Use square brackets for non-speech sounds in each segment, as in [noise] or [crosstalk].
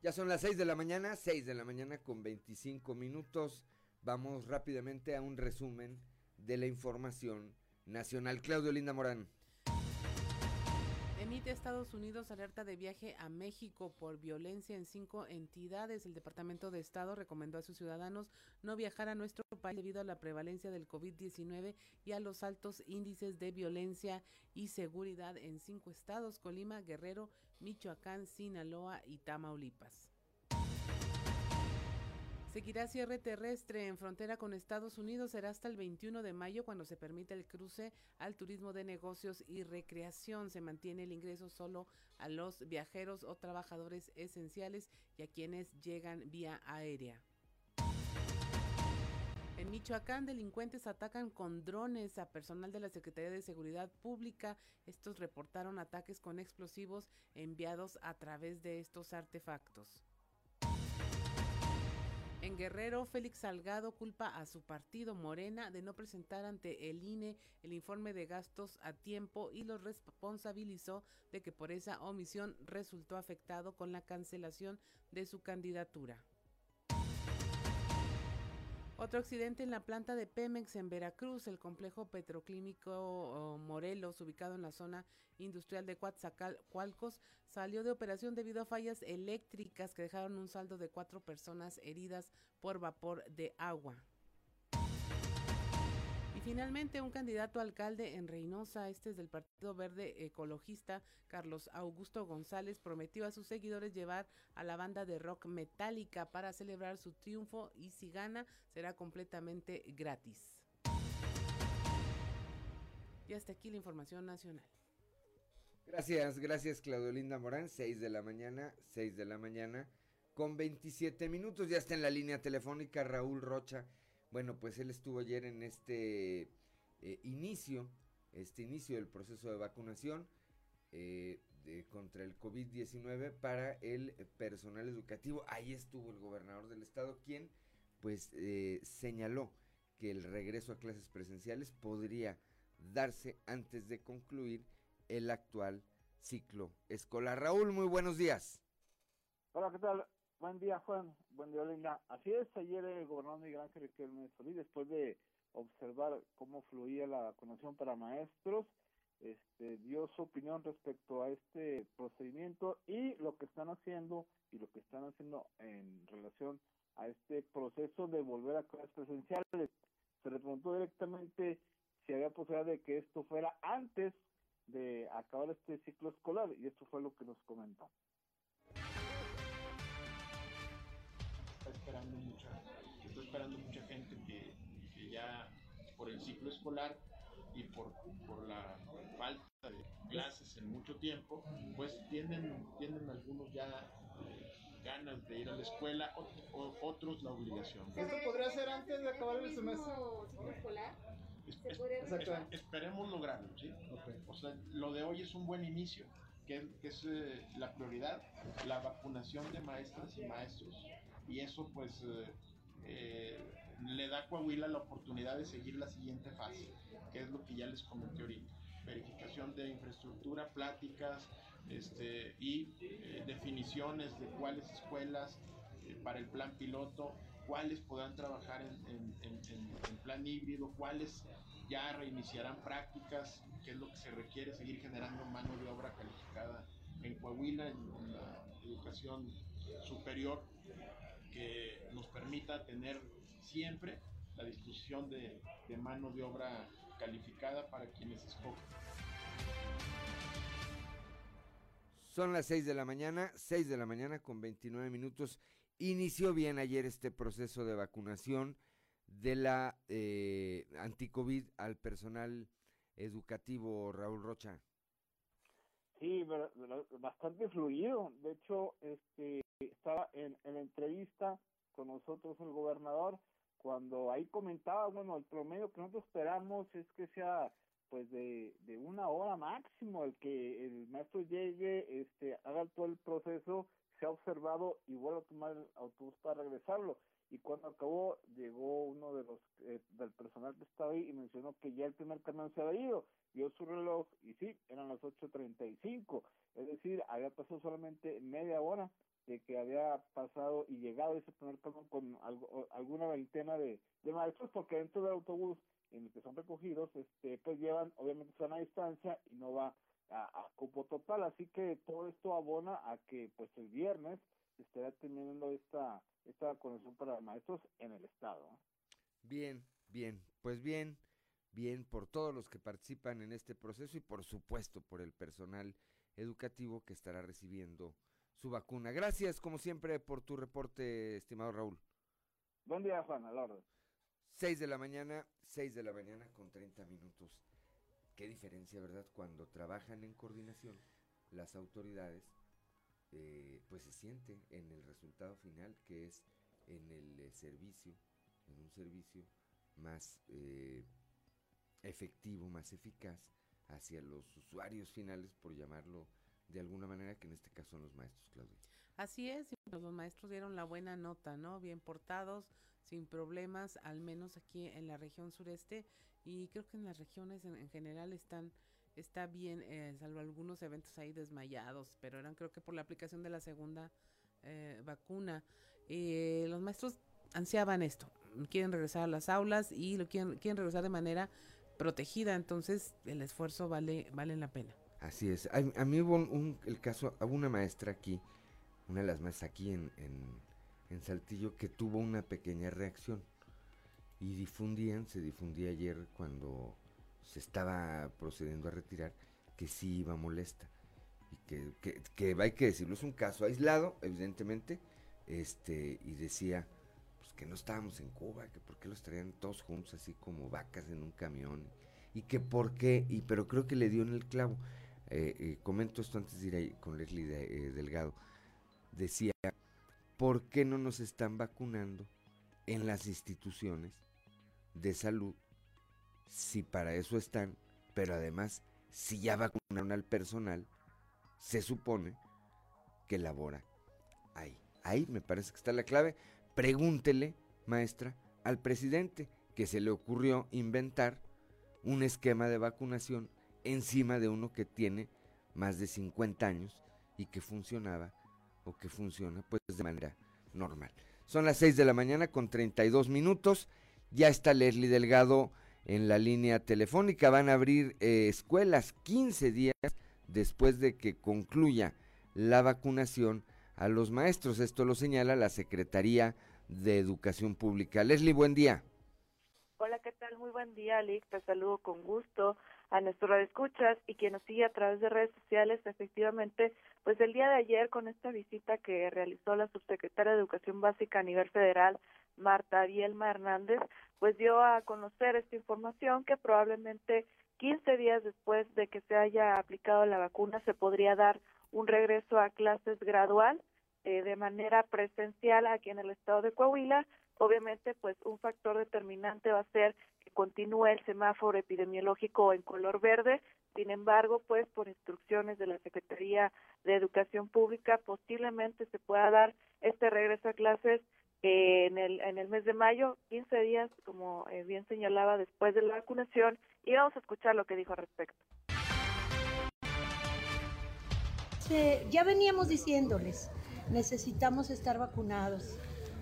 Ya son las 6 de la mañana, 6 de la mañana con 25 minutos. Vamos rápidamente a un resumen de la información nacional. Claudio Linda Morán. Emite Estados Unidos alerta de viaje a México por violencia en cinco entidades. El Departamento de Estado recomendó a sus ciudadanos no viajar a nuestro país debido a la prevalencia del COVID-19 y a los altos índices de violencia y seguridad en cinco estados, Colima, Guerrero, Michoacán, Sinaloa y Tamaulipas. Seguirá cierre terrestre en frontera con Estados Unidos. Será hasta el 21 de mayo cuando se permite el cruce al turismo de negocios y recreación. Se mantiene el ingreso solo a los viajeros o trabajadores esenciales y a quienes llegan vía aérea. En Michoacán, delincuentes atacan con drones a personal de la Secretaría de Seguridad Pública. Estos reportaron ataques con explosivos enviados a través de estos artefactos. En Guerrero, Félix Salgado culpa a su partido Morena de no presentar ante el INE el informe de gastos a tiempo y lo responsabilizó de que por esa omisión resultó afectado con la cancelación de su candidatura. Otro accidente en la planta de Pemex en Veracruz, el complejo petroclínico Morelos, ubicado en la zona industrial de Coatzacoalcos, salió de operación debido a fallas eléctricas que dejaron un saldo de cuatro personas heridas por vapor de agua. Y finalmente, un candidato alcalde en Reynosa, este es del Partido Verde Ecologista, Carlos Augusto González, prometió a sus seguidores llevar a la banda de rock metálica para celebrar su triunfo y si gana será completamente gratis. Y hasta aquí la información nacional. Gracias, gracias Claudio Linda Morán, 6 de la mañana, 6 de la mañana, con 27 minutos, ya está en la línea telefónica Raúl Rocha bueno, pues él estuvo ayer en este eh, inicio, este inicio del proceso de vacunación eh, contra el COVID-19 para el personal educativo. Ahí estuvo el gobernador del estado, quien pues eh, señaló que el regreso a clases presenciales podría darse antes de concluir el actual ciclo escolar. Raúl, muy buenos días. Hola, ¿qué tal? Buen día, Juan. Buen día, Linda. Así es, ayer el gobernador Miguel Ángel Riquelme Solís, después de observar cómo fluía la vacunación para maestros, este, dio su opinión respecto a este procedimiento y lo que están haciendo y lo que están haciendo en relación a este proceso de volver a clases presenciales. Se le preguntó directamente si había posibilidad de que esto fuera antes de acabar este ciclo escolar y esto fue lo que nos comentó. Esperando mucha, está esperando mucha gente que, que, ya por el ciclo escolar y por, por la falta de clases en mucho tiempo, pues tienen, tienen algunos ya eh, ganas de ir a la escuela, o, otros la obligación. ¿Esto podría ser antes de acabar el semestre? ciclo escolar? esperemos lograrlo, ¿sí? O sea, lo de hoy es un buen inicio, que, que es eh, la prioridad, la vacunación de maestras y maestros y eso pues eh, eh, le da a Coahuila la oportunidad de seguir la siguiente fase, que es lo que ya les comenté ahorita. Verificación de infraestructura, pláticas este, y eh, definiciones de cuáles escuelas para el plan piloto, cuáles podrán trabajar en, en, plan híbrido, cuáles ya reiniciarán prácticas, que es lo que se requiere, seguir generando mano de obra calificada en Coahuila, en la educación superior que nos permita tener siempre la disposición de, mano de obra calificada para quienes escogen. Son las 6 de la mañana, 6 de la mañana con 29 minutos. Inició bien ayer este proceso de vacunación de la eh, anticovid al personal educativo, Raúl Rocha. Sí, bastante fluido. De hecho, este estaba en, en la entrevista con nosotros el gobernador cuando ahí comentaba, bueno, el promedio que nosotros esperamos es que sea pues de, de una hora máximo el que el maestro llegue, este, haga todo el proceso, se ha observado y vuelva a tomar el autobús para regresarlo. Y cuando acabó, llegó uno de los eh, del personal que estaba ahí y mencionó que ya el primer camión se había ido, vio su reloj y sí, eran las 8.35, es decir, había pasado solamente media hora de que había pasado y llegado ese primer camión con alguna veintena de, maestros, porque dentro del autobús en el que son recogidos, este, pues llevan obviamente sana distancia y no va a, a, cupo total, así que todo esto abona a que pues el viernes estará teniendo esta, esta vacunación para maestros en el estado. Bien, bien, pues bien, bien por todos los que participan en este proceso y por supuesto por el personal educativo que estará recibiendo su vacuna. Gracias, como siempre, por tu reporte, estimado Raúl. Buen día, Juan, a la orden. 6 de la mañana, 6 de la mañana con 30 minutos. Qué diferencia, ¿verdad? Cuando trabajan en coordinación las autoridades, eh, pues se siente en el resultado final, que es en el eh, servicio, en un servicio más eh, efectivo, más eficaz hacia los usuarios finales, por llamarlo de alguna manera, que en este caso son los maestros, Claudia. Así es, pues, los maestros dieron la buena nota, ¿no? Bien portados, sin problemas, al menos aquí en la región sureste, y creo que en las regiones en, general están está bien, eh, salvo algunos eventos ahí desmayados, pero eran creo que por la aplicación de la segunda eh, vacuna. Eh, los maestros ansiaban esto, quieren regresar a las aulas y lo quieren, quieren regresar de manera protegida, entonces el esfuerzo vale, vale la pena. Así es. A, mí hubo un, el caso, hubo una maestra aquí, una de las maestras aquí en, en, Saltillo, que tuvo una pequeña reacción. Y difundían, se difundía ayer cuando se estaba procediendo a retirar, que sí iba molesta. Y que, que, que hay que decirlo, es un caso aislado, evidentemente, este, y decía pues que no estábamos en Cuba, que por qué los traían todos juntos así como vacas en un camión, y que por qué, y pero creo que le dio en el clavo eh, eh, comento esto antes de ir ahí con Leslie eh, Delgado, decía, ¿por qué no nos están vacunando en las instituciones de salud si para eso están, pero además si ya vacunaron al personal, se supone que labora ahí. Ahí me parece que está la clave. Pregúntele, maestra, al presidente que se le ocurrió inventar un esquema de vacunación encima de uno que tiene más de 50 años y que funcionaba o que funciona pues de manera normal. Son las 6 de la mañana con 32 minutos. Ya está Leslie Delgado en la línea telefónica. Van a abrir eh, escuelas 15 días después de que concluya la vacunación a los maestros. Esto lo señala la Secretaría de Educación Pública. Leslie, buen día. Hola, ¿qué tal? Muy buen día, Alex. Te saludo con gusto a nuestro escuchas y quien nos sigue a través de redes sociales, efectivamente, pues el día de ayer con esta visita que realizó la subsecretaria de Educación Básica a nivel federal, Marta Bielma Hernández, pues dio a conocer esta información que probablemente 15 días después de que se haya aplicado la vacuna se podría dar un regreso a clases gradual eh, de manera presencial aquí en el estado de Coahuila. Obviamente, pues un factor determinante va a ser continúe el semáforo epidemiológico en color verde. Sin embargo, pues por instrucciones de la Secretaría de Educación Pública, posiblemente se pueda dar este regreso a clases en el, en el mes de mayo, 15 días, como eh, bien señalaba, después de la vacunación, y vamos a escuchar lo que dijo al respecto. ya veníamos diciéndoles, necesitamos estar vacunados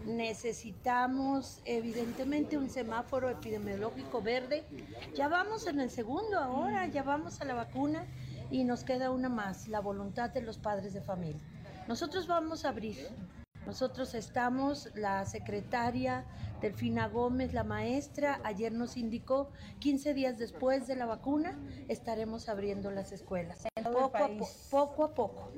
necesitamos evidentemente un semáforo epidemiológico verde. Ya vamos en el segundo ahora, ya vamos a la vacuna y nos queda una más, la voluntad de los padres de familia. Nosotros vamos a abrir. Nosotros estamos, la secretaria Delfina Gómez, la maestra, ayer nos indicó 15 días después de la vacuna estaremos abriendo las escuelas. Poco a, poco a poco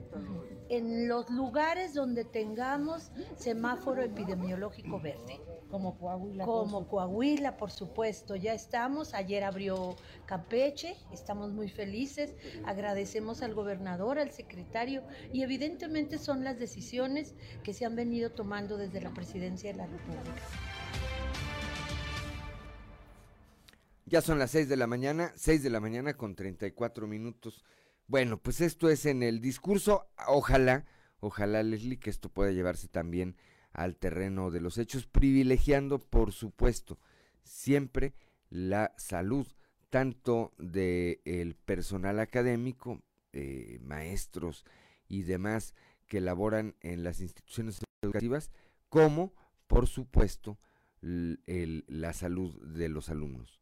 en los lugares donde tengamos semáforo epidemiológico verde. Como Coahuila. Como Coahuila, por supuesto. Ya estamos. Ayer abrió Campeche. Estamos muy felices. Agradecemos al gobernador, al secretario. Y evidentemente son las decisiones que se han venido tomando desde la presidencia de la República. Ya son las 6 de la mañana, 6 de la mañana con 34 minutos. Bueno, pues esto es en el discurso. Ojalá, ojalá, Leslie, que esto pueda llevarse también al terreno de los hechos, privilegiando, por supuesto, siempre la salud, tanto del personal académico, eh, maestros y demás que laboran en las instituciones educativas, como, por supuesto, el, la salud de los alumnos.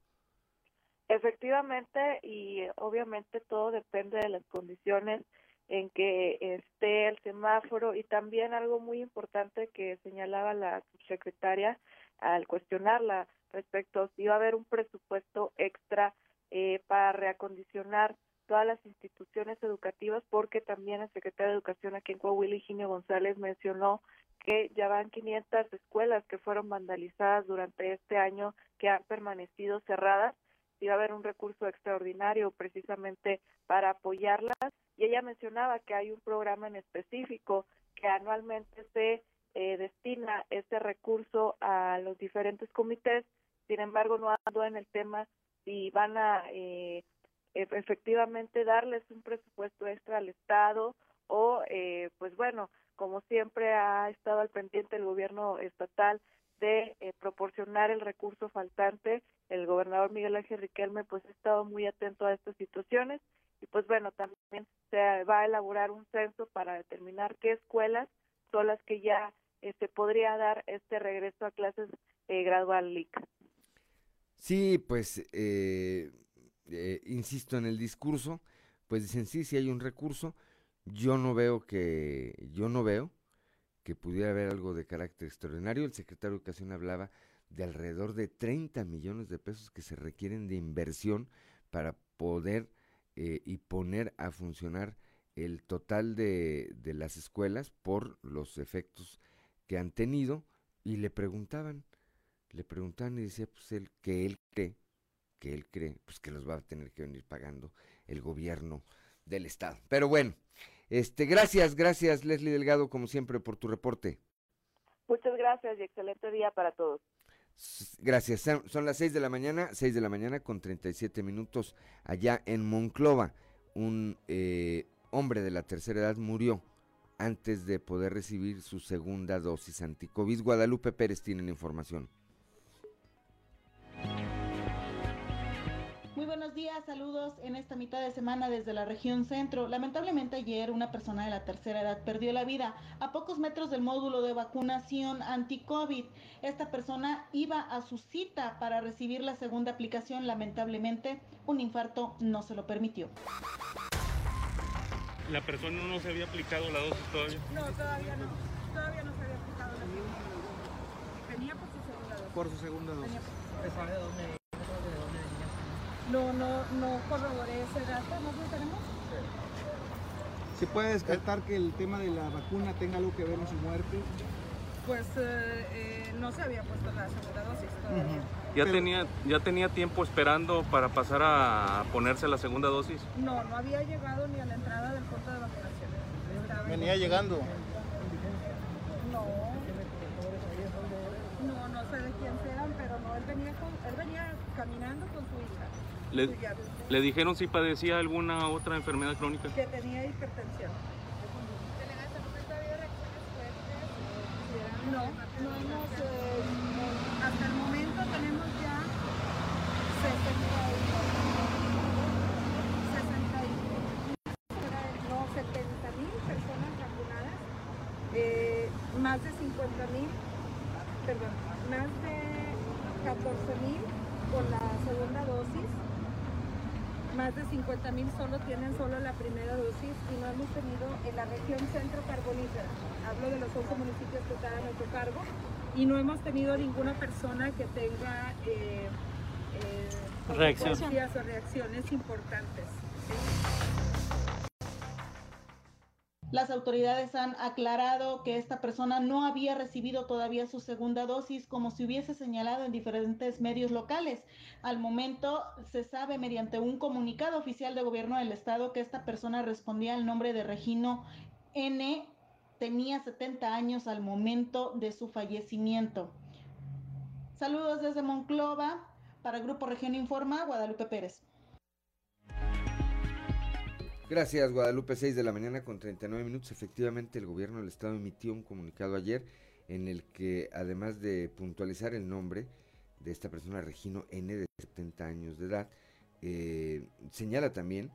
Efectivamente, y obviamente todo depende de las condiciones en que esté el semáforo y también algo muy importante que señalaba la subsecretaria al cuestionarla respecto si iba a haber un presupuesto extra eh, para reacondicionar todas las instituciones educativas porque también el secretario de Educación aquí en Coahuila, Higinio González, mencionó que ya van 500 escuelas que fueron vandalizadas durante este año que han permanecido cerradas va a haber un recurso extraordinario precisamente para apoyarlas. Y ella mencionaba que hay un programa en específico que anualmente se eh, destina este recurso a los diferentes comités. Sin embargo no ando en el tema si van a eh, e-, efectivamente darles un presupuesto extra al Estado o, eh, pues bueno, como siempre ha estado al pendiente el gobierno estatal de eh, proporcionar el recurso faltante, el gobernador Miguel Ángel Riquelme pues ha estado muy atento a estas situaciones y pues bueno, también se va a elaborar un censo para determinar qué escuelas son las que ya se este, podría dar este regreso a clases eh, gradual LIC. Sí, pues eh, eh, insisto en el discurso, pues dicen sí, sí hay un recurso. Yo no veo que, yo no veo que pudiera haber algo de carácter extraordinario. El secretario de Educación hablaba de alrededor de 30 millones de pesos que se requieren de inversión para poder eh, y poner a funcionar el total de, de las escuelas por los efectos que han tenido y le preguntaban, le preguntaban y decía pues él que él cree que él cree pues que los va a tener que venir pagando el gobierno del estado. Pero bueno, este gracias, gracias Leslie Delgado como siempre por tu reporte. Muchas gracias y excelente día para todos. Gracias. Son las 6 de la mañana, 6 de la mañana con 37 minutos allá en Monclova. Un eh, hombre de la tercera edad murió antes de poder recibir su segunda dosis anticovid. Guadalupe Pérez tiene la información. Saludos en esta mitad de semana desde la región centro. Lamentablemente ayer una persona de la tercera edad perdió la vida a pocos metros del módulo de vacunación anti-COVID. Esta persona iba a su cita para recibir la segunda aplicación. Lamentablemente un infarto no se lo permitió. ¿La persona no se había aplicado la dosis todavía? No, todavía no. Todavía no se había aplicado la dosis. Tenía por su segunda dosis. Por su segunda dosis. ¿Sabe dónde? No, no, no corroboré ese dato, ¿no lo tenemos? ¿Se puede descartar que el tema de la vacuna tenga algo que ver con su muerte? Pues eh, eh, no se había puesto la segunda dosis todavía. ¿Ya, tenía, ¿Ya tenía tiempo esperando para pasar a ponerse la segunda dosis? No, no había llegado ni a la entrada del punto de vacunación. Venía llegando. No. No, no sé de quién sean, pero no, él venía, él venía caminando con su hija. Le, ¿Le, dijeron si padecía alguna otra enfermedad crónica? Que tenía hipertensión. No, no hemos, eh, hasta el momento tenemos ya 60, 60 no, 70 mil personas vacunadas, eh, más de 50 mil, perdón, más de 14 mil con la segunda dosis más de 50 mil solo tienen solo la primera dosis y no hemos tenido en la región centro carbonífera, hablo de los 11 municipios que están a nuestro cargo, y no hemos tenido ninguna persona que tenga eh, eh, reacciones o reacciones importantes. Las autoridades han aclarado que esta persona no había recibido todavía su segunda dosis, como se hubiese señalado en diferentes medios locales. Al momento se sabe mediante un comunicado oficial de gobierno del estado que esta persona respondía al nombre de Regino N. Tenía 70 años al momento de su fallecimiento. Saludos desde Monclova. Para Grupo Región Informa, Guadalupe Pérez. Gracias, Guadalupe, 6 de la mañana con 39 minutos. Efectivamente, el gobierno del estado emitió un comunicado ayer en el que, además de puntualizar el nombre de esta persona, Regino N, de 70 años de edad, eh, señala también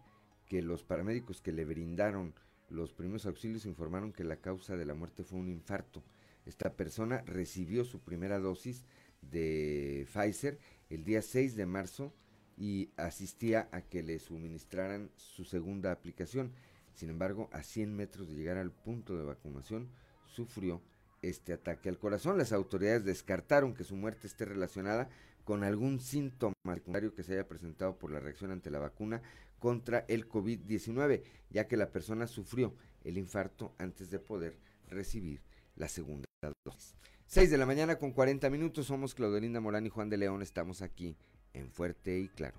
que los paramédicos que le brindaron los primeros auxilios informaron que la causa de la muerte fue un infarto. Esta persona recibió su primera dosis de Pfizer el día 6 de marzo y asistía a que le suministraran su segunda aplicación. Sin embargo, a 100 metros de llegar al punto de vacunación, sufrió este ataque al corazón. Las autoridades descartaron que su muerte esté relacionada con algún síntoma secundario que se haya presentado por la reacción ante la vacuna contra el COVID-19, ya que la persona sufrió el infarto antes de poder recibir la segunda dosis. 6 de la mañana con 40 minutos, somos Claudelinda Morán y Juan de León, estamos aquí en Fuerte y Claro.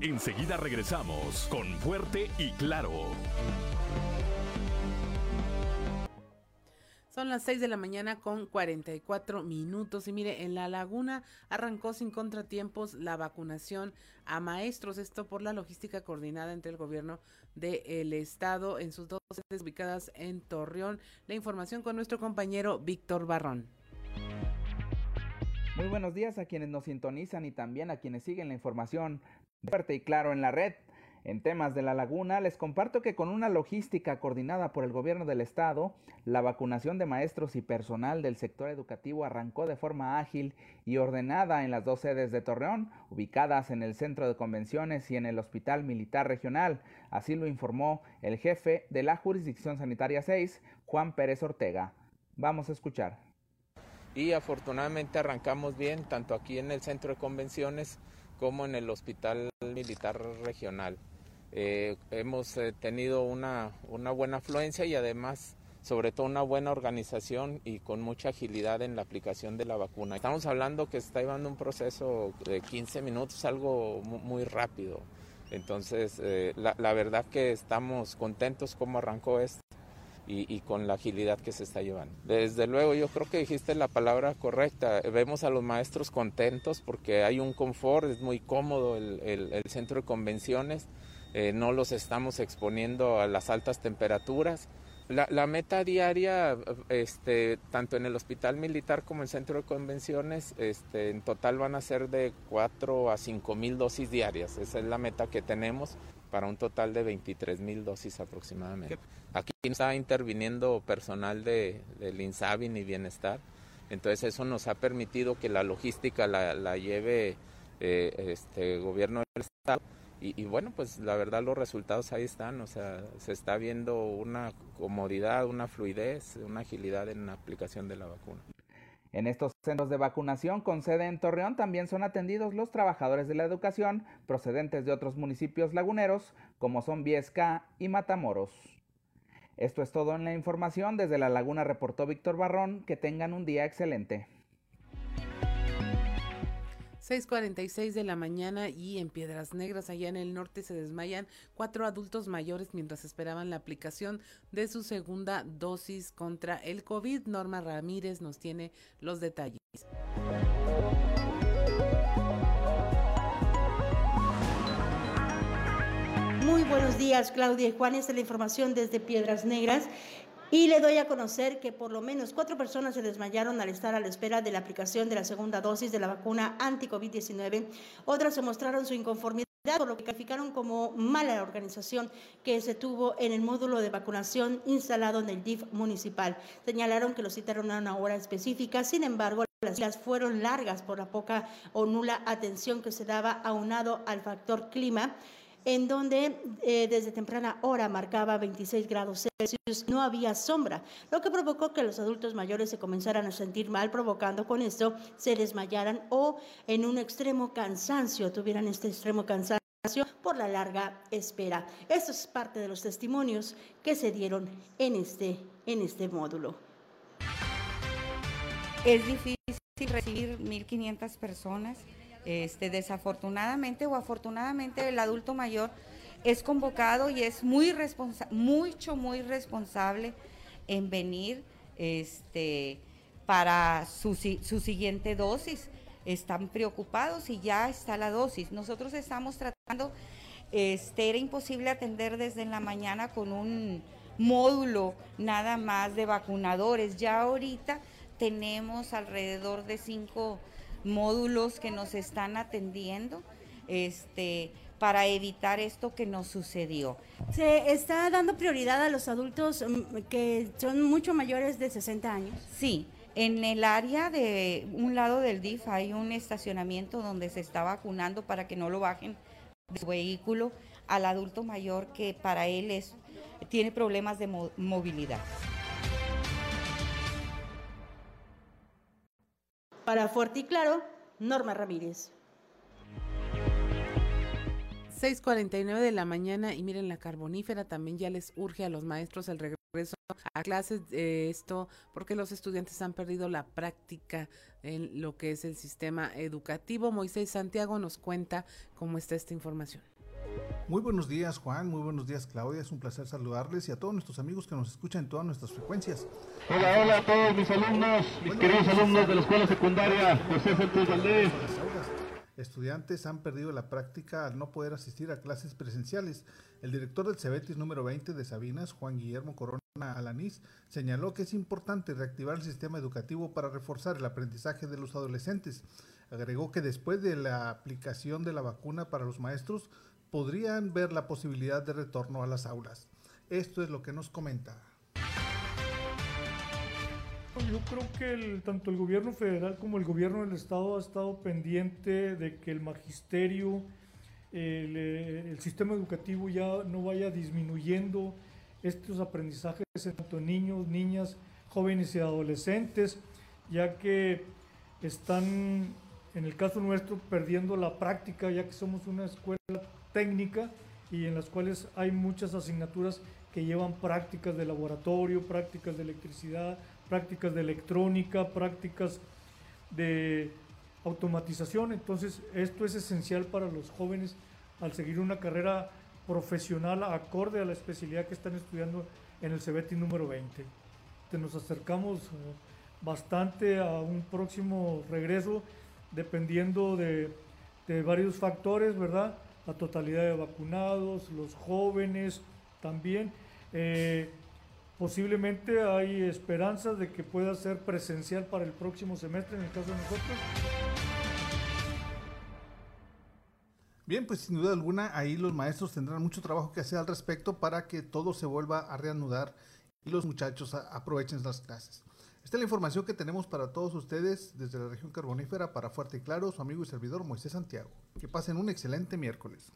Enseguida regresamos con Fuerte y Claro. Son las 6 de la mañana con 44 minutos y mire, en la laguna arrancó sin contratiempos la vacunación a maestros, esto por la logística coordinada entre el gobierno del estado en sus dos sedes ubicadas en Torreón. La información con nuestro compañero Víctor Barrón. Muy buenos días a quienes nos sintonizan y también a quienes siguen la información fuerte y claro en la red. En temas de la laguna, les comparto que con una logística coordinada por el gobierno del estado, la vacunación de maestros y personal del sector educativo arrancó de forma ágil y ordenada en las dos sedes de Torreón, ubicadas en el centro de convenciones y en el Hospital Militar Regional. Así lo informó el jefe de la Jurisdicción Sanitaria 6, Juan Pérez Ortega. Vamos a escuchar. Y afortunadamente arrancamos bien, tanto aquí en el centro de convenciones como en el Hospital Militar Regional. Eh, hemos eh, tenido una, una buena afluencia y además sobre todo una buena organización y con mucha agilidad en la aplicación de la vacuna. Estamos hablando que está llevando un proceso de 15 minutos, algo muy rápido. Entonces, eh, la, la, verdad que estamos contentos como arrancó esto y, y, con la agilidad que se está llevando. Desde luego, yo creo que dijiste la palabra correcta. Vemos a los maestros contentos porque hay un confort, es muy cómodo el, el, el centro de convenciones eh, no los estamos exponiendo a las altas temperaturas. La, la, meta diaria, este, tanto en el hospital militar como en el centro de convenciones, este, en total van a ser de 4 a 5 mil dosis diarias. Esa es la meta que tenemos para un total de 23 mil dosis aproximadamente. Aquí está interviniendo personal de, del INSABIN y Bienestar, entonces eso nos ha permitido que la logística la, la lleve eh, este gobierno del Estado y, bueno, pues la verdad los resultados ahí están, o sea, se está viendo una comodidad, una fluidez, una agilidad en la aplicación de la vacuna. En estos centros de vacunación con sede en Torreón también son atendidos los trabajadores de la educación procedentes de otros municipios laguneros como son Viesca y Matamoros. Esto es todo en la información. Desde La Laguna reportó Víctor Barrón. Que tengan un día excelente. 6:46 de la mañana y en Piedras Negras, allá en el norte, se desmayan cuatro adultos mayores mientras esperaban la aplicación de su segunda dosis contra el COVID. Norma Ramírez nos tiene los detalles. Muy buenos días, Claudia y Juan. Esta es la información desde Piedras Negras. Y le doy a conocer que por lo menos cuatro personas se desmayaron al estar a la espera de la aplicación de la segunda dosis de la vacuna anti-COVID-19. Otras se mostraron su inconformidad por lo que calificaron como mala organización que se tuvo en el módulo de vacunación instalado en el DIF municipal. Señalaron que lo citaron a una hora específica, sin embargo, las filas fueron largas por la poca o nula atención que se daba aunado al factor clima en donde eh, desde temprana hora marcaba 26 grados Celsius, no había sombra, lo que provocó que los adultos mayores se comenzaran a sentir mal, provocando con esto se desmayaran o en un extremo cansancio, tuvieran este extremo cansancio por la larga espera. Esto es parte de los testimonios que se dieron en este, en este módulo. Es difícil recibir 1.500 personas este, desafortunadamente o afortunadamente el adulto mayor es convocado y es muy responsa mucho, muy responsable en venir este, para su, su siguiente dosis. Están preocupados y ya está la dosis. Nosotros estamos tratando, este, era imposible atender desde la mañana con un módulo nada más de vacunadores. Ya ahorita tenemos alrededor de cinco módulos que nos están atendiendo este, para evitar esto que nos sucedió. ¿Se está dando prioridad a los adultos mm, que son mucho mayores de 60 años? Sí, en el área de un lado del DIF hay un estacionamiento donde se está vacunando para que no lo bajen de su vehículo al adulto mayor que para él es, tiene problemas de movilidad. Para Fuerte y Claro, Norma Ramírez. 6:49 de la mañana y miren la carbonífera también ya les urge a los maestros el regreso a clases de esto porque los estudiantes han perdido la práctica en lo que es el sistema educativo. Moisés Santiago nos cuenta cómo está esta información. Muy buenos días Juan, muy buenos días Claudia, es un placer saludarles y a todos nuestros amigos que nos escuchan en todas nuestras frecuencias. Hola, hola a todos mis alumnos, mis queridos alumnos de la escuela secundaria José Santos Valdés. Estudiantes han perdido la práctica al no poder asistir a clases presenciales. El director del Cebetis número 20 de Sabinas, Juan Guillermo Corona Alanís, señaló que es importante reactivar el sistema educativo para reforzar el aprendizaje de los adolescentes. Agregó que después de la aplicación de la vacuna para los maestros, podrían ver la posibilidad de retorno a las aulas. Esto es lo que nos comenta. Yo creo que tanto el gobierno federal como el gobierno del estado ha estado pendiente de que el magisterio, el, eh, sistema educativo ya no vaya disminuyendo estos aprendizajes tanto niños, niñas, jóvenes y adolescentes, ya que están, en el caso nuestro, perdiendo la práctica, ya que somos una escuela técnica y en las cuales hay muchas asignaturas que llevan prácticas de laboratorio, prácticas de electricidad, prácticas de electrónica, prácticas de automatización. Entonces, esto es esencial para los jóvenes al seguir una carrera profesional acorde a la especialidad que están estudiando en el CBT número 20. Nos acercamos eh, bastante a un próximo regreso dependiendo de, de varios factores, ¿verdad? La totalidad de vacunados, los jóvenes también. Eh, Posiblemente hay esperanzas de que pueda ser presencial para el próximo semestre en el caso de nosotros. Bien, pues sin duda alguna ahí los maestros tendrán mucho trabajo que hacer al respecto para que todo se vuelva a reanudar y los muchachos aprovechen las clases. Esta es la información que tenemos para todos ustedes desde la región carbonífera para Fuerte y Claro, su amigo y servidor Moisés Santiago. Que pasen un excelente miércoles.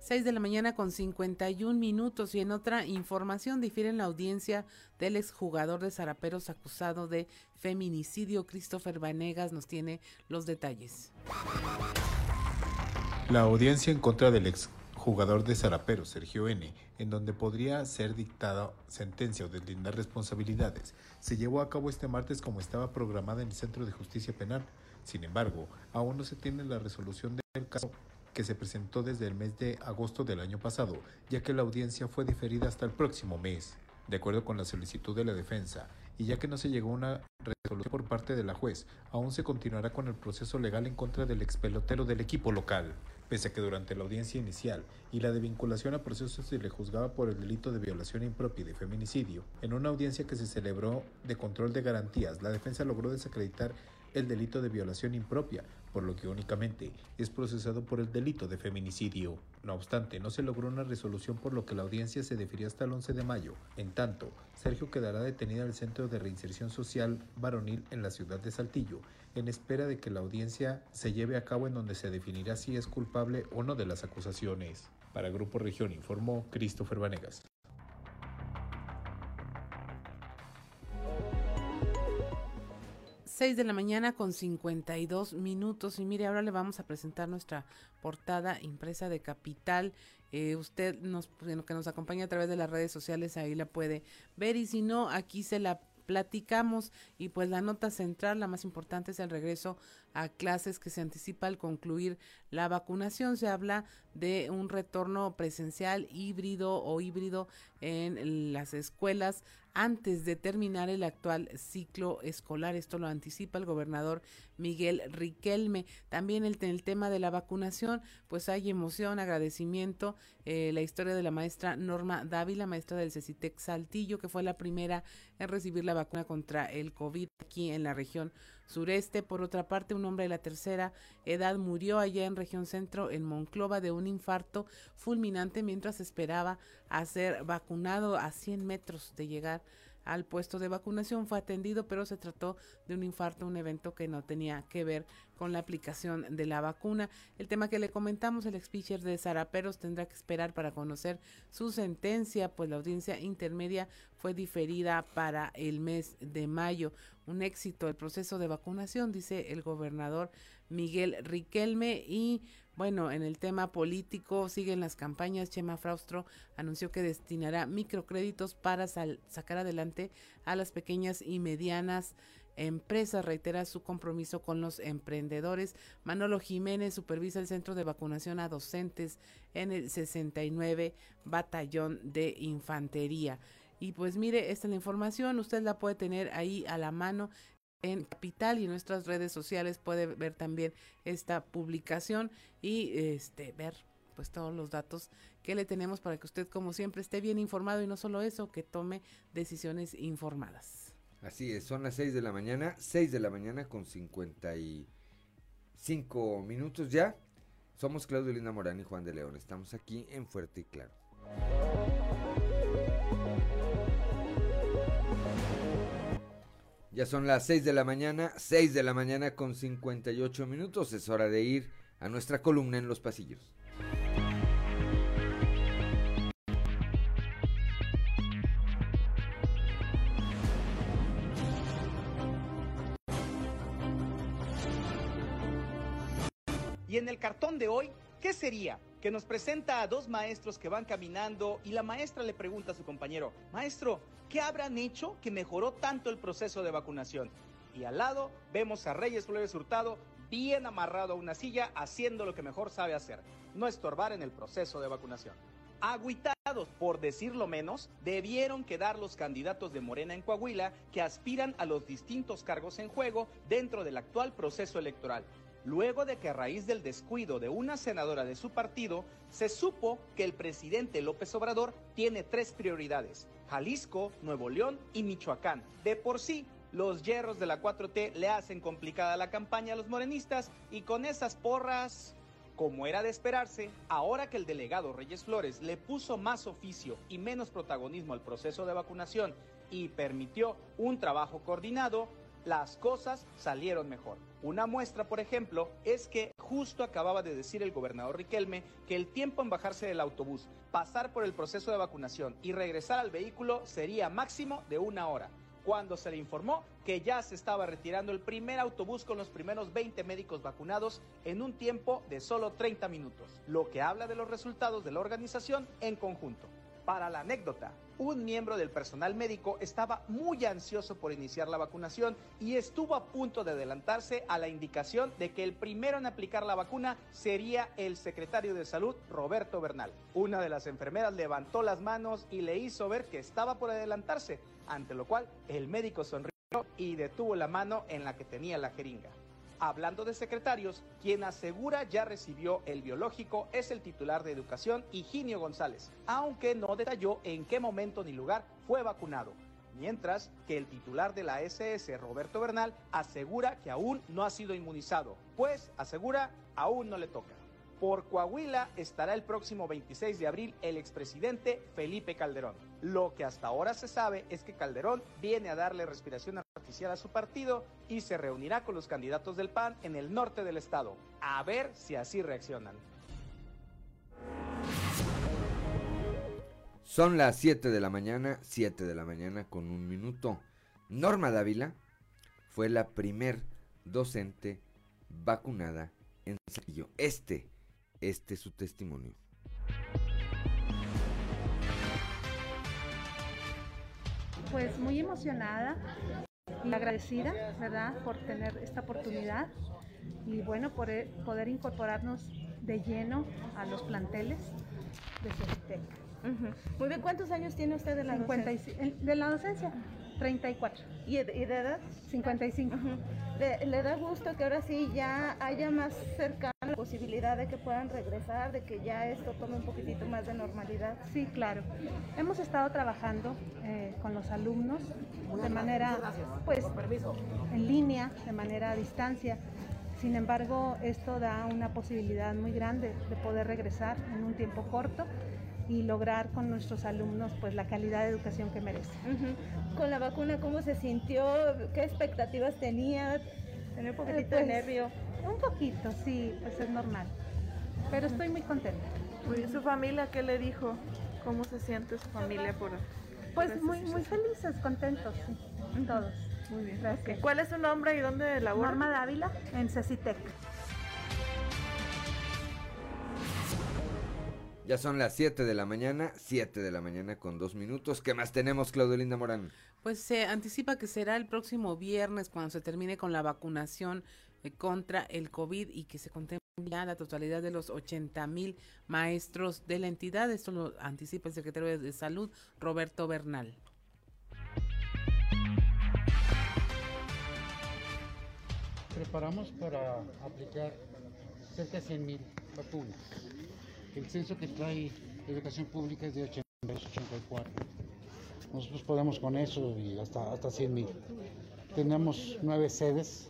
6 de la mañana con 51 minutos y en otra información difieren la audiencia del exjugador de Zaraperos acusado de feminicidio. Christopher Vanegas nos tiene los detalles. La audiencia en contra del exjugador de Zaraperos, Sergio N., en donde podría ser dictada sentencia o deslindar responsabilidades, se llevó a cabo este martes como estaba programada en el Centro de Justicia Penal. Sin embargo, aún no se tiene la resolución del caso que se presentó desde el mes de agosto del año pasado, ya que la audiencia fue diferida hasta el próximo mes. De acuerdo con la solicitud de la defensa, y ya que no se llegó a una resolución por parte de la juez, aún se continuará con el proceso legal en contra del expelotero del equipo local. Pese a que durante la audiencia inicial y la de vinculación a procesos se le juzgaba por el delito de violación impropia y de feminicidio, en una audiencia que se celebró de control de garantías, la defensa logró desacreditar el delito de violación impropia, por lo que únicamente es procesado por el delito de feminicidio. No obstante, no se logró una resolución por lo que la audiencia se defirió hasta el 11 de mayo. En tanto, Sergio quedará detenido en el Centro de Reinserción Social Varonil en la ciudad de Saltillo, en espera de que la audiencia se lleve a cabo en donde se definirá si es culpable o no de las acusaciones. Para Grupo Región informó Christopher Vanegas. 6 de la mañana con 52 minutos y mire, ahora le vamos a presentar nuestra portada impresa de Capital. Eh, usted nos, que nos acompaña a través de las redes sociales, ahí la puede ver y si no, aquí se la platicamos y pues la nota central, la más importante es el regreso a clases que se anticipa al concluir la vacunación. Se habla de un retorno presencial híbrido o híbrido en las escuelas antes de terminar el actual ciclo escolar. Esto lo anticipa el gobernador Miguel Riquelme. También el, el tema de la vacunación, pues hay emoción, agradecimiento, eh, la historia de la maestra Norma Dávila, maestra del CECITEC Saltillo, que fue la primera en recibir la vacuna contra el COVID aquí en la región sureste. Por otra parte, un hombre de la tercera edad murió allá en región centro, en Monclova, de un infarto fulminante mientras esperaba a ser vacunado a 100 metros de llegar al puesto de vacunación, fue atendido, pero se trató de un infarto, un evento que no tenía que ver con la aplicación de la vacuna. El tema que le comentamos, el speaker de Zaraperos tendrá que esperar para conocer su sentencia, pues la audiencia intermedia fue diferida para el mes de mayo. Un éxito el proceso de vacunación, dice el gobernador Miguel Riquelme y bueno, en el tema político siguen las campañas. Chema Fraustro anunció que destinará microcréditos para sacar adelante a las pequeñas y medianas empresas. Reitera su compromiso con los emprendedores. Manolo Jiménez supervisa el centro de vacunación a docentes en el 69 Batallón de Infantería. Y pues mire, esta es la información, usted la puede tener ahí a la mano en Capital y en nuestras redes sociales puede ver también esta publicación y este ver pues todos los datos que le tenemos para que usted como siempre esté bien informado y no solo eso, que tome decisiones informadas. Así es, son las 6 de la mañana, 6 de la mañana con 55 minutos ya. Somos Claudio Linda Morán y Juan de León. Estamos aquí en Fuerte y Claro. Ya son las 6 de la mañana, 6 de la mañana con 58 minutos. Es hora de ir a nuestra columna en los pasillos. Y en el cartón de hoy, ¿qué sería? Que nos presenta a dos maestros que van caminando y la maestra le pregunta a su compañero, maestro, ¿qué habrán hecho que mejoró tanto el proceso de vacunación? Y al lado vemos a Reyes Flores Hurtado bien amarrado a una silla haciendo lo que mejor sabe hacer, no estorbar en el proceso de vacunación. Aguitados, por decirlo menos, debieron quedar los candidatos de Morena en Coahuila que aspiran a los distintos cargos en juego dentro del actual proceso electoral luego de que a raíz del descuido de una senadora de su partido, se supo que el presidente López Obrador tiene tres prioridades, Jalisco, Nuevo León y Michoacán. De por sí, los hierros de la 4T le hacen complicada la campaña a los morenistas y con esas porras... Como era de esperarse, ahora que el delegado Reyes Flores le puso más oficio y menos protagonismo al proceso de vacunación y permitió un trabajo coordinado, las cosas salieron mejor. Una muestra, por ejemplo, es que justo acababa de decir el gobernador Riquelme que el tiempo en bajarse del autobús, pasar por el proceso de vacunación y regresar al vehículo sería máximo de una hora, cuando se le informó que ya se estaba retirando el primer autobús con los primeros 20 médicos vacunados en un tiempo de solo 30 minutos, lo que habla de los resultados de la organización en conjunto. Para la anécdota, un miembro del personal médico estaba muy ansioso por iniciar la vacunación y estuvo a punto de adelantarse a la indicación de que el primero en aplicar la vacuna sería el secretario de salud, Roberto Bernal. Una de las enfermeras levantó las manos y le hizo ver que estaba por adelantarse, ante lo cual el médico sonrió y detuvo la mano en la que tenía la jeringa. Hablando de secretarios, quien asegura ya recibió el biológico es el titular de Educación, Higinio González, aunque no detalló en qué momento ni lugar fue vacunado. Mientras que el titular de la SS, Roberto Bernal, asegura que aún no ha sido inmunizado, pues asegura aún no le toca. Por Coahuila estará el próximo 26 de abril el expresidente Felipe Calderón. Lo que hasta ahora se sabe es que Calderón viene a darle respiración artificial a su partido y se reunirá con los candidatos del PAN en el norte del estado. A ver si así reaccionan. Son las 7 de la mañana, 7 de la mañana con un minuto. Norma Dávila fue la primer docente vacunada en Saltillo. Este este es su testimonio. Pues muy emocionada y agradecida, ¿verdad?, por tener esta oportunidad y bueno, por e, poder incorporarnos de lleno a los planteles de Cecitec. Muy bien, ¿cuántos años tiene usted de la docencia? De la docencia, 34. ¿Y de, y de edad? 55. ¿Le, le da gusto que ahora sí ya haya más cercana la posibilidad de que puedan regresar, de que ya esto tome un poquitito más de normalidad? Sí, claro. Hemos estado trabajando eh, con los alumnos de manera, pues, en línea, de manera a distancia. Sin embargo, esto da una posibilidad muy grande de poder regresar en un tiempo corto y lograr con nuestros alumnos pues la calidad de educación que merecen. Con la vacuna, ¿cómo se sintió? ¿Qué expectativas tenía? ¿Tenía un poquitito Eh, de pues, nervio? Un poquito, sí, pues es normal. Pero estoy muy contenta. Muy- ¿Su familia qué le dijo? ¿Cómo se siente su familia por Pues muy, muy felices, contentos, sí, todos. Muy bien. Gracias. ¿Cuál es su nombre y dónde labora? Norma Dávila, en Cecitec. Ya son las 7 de la mañana, 7 de la mañana con dos minutos. ¿Qué más tenemos, Claudelinda Morán? Pues se anticipa que será el próximo viernes cuando se termine con la vacunación eh, contra el COVID y que se contemple ya la totalidad de los 80 mil maestros de la entidad. Esto lo anticipa el secretario de Salud, Roberto Bernal. preparamos para aplicar cerca de 100 mil vacunas. El censo que trae educación pública es de 82, 84. Nosotros podemos con eso y hasta, hasta 100 mil. Tenemos nueve sedes.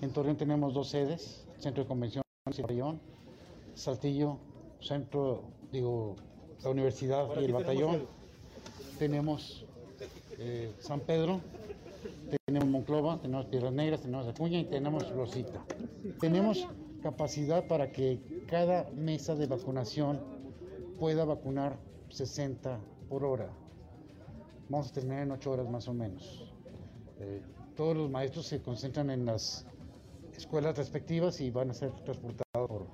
En Torreón tenemos dos sedes, Centro de Convenciones y Batallón, Saltillo, Centro, digo, la Universidad y el Batallón. tenemos Tenemos eh, San Pedro, tenemos Monclova, tenemos Piedras Negras, tenemos Acuña y tenemos Rosita. Tenemos capacidad para que cada mesa de vacunación pueda vacunar 60 por hora. Vamos a terminar en 8 horas más o menos. Eh, todos los maestros se concentran en las escuelas respectivas y van a ser transportados por,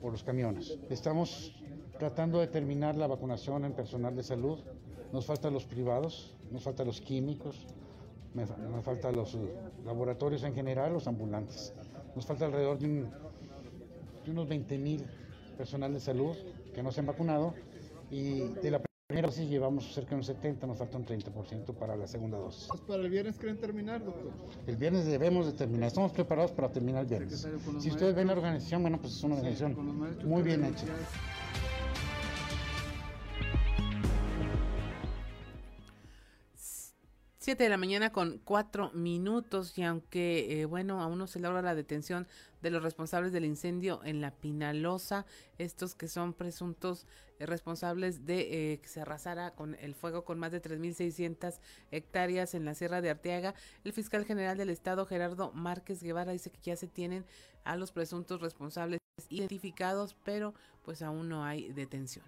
por los camiones. Estamos tratando de terminar la vacunación en personal de salud. Nos faltan los privados, nos faltan los químicos, me, me faltan los laboratorios en general, los ambulantes. Nos falta alrededor de, un- de unos 20 mil personal de salud que no se han vacunado y de la primera dosis llevamos cerca de un 70, nos falta un 30% para la segunda dosis. ¿Para el viernes quieren terminar, doctor? El viernes debemos de terminar, estamos preparados para terminar el viernes. Si ustedes ven la organización, bueno, pues es una organización muy bien hecha. Ya- Siete de la mañana con cuatro minutos y aunque, eh, bueno, aún no se logra la detención de los responsables del incendio en la Pinalosa, estos que son presuntos responsables de eh, que se arrasara con el fuego con más de 3.600 hectáreas en la Sierra de Arteaga, el fiscal general del estado, Gerardo Márquez Guevara, dice que ya se tienen a los presuntos responsables identificados, pero pues aún no hay detención.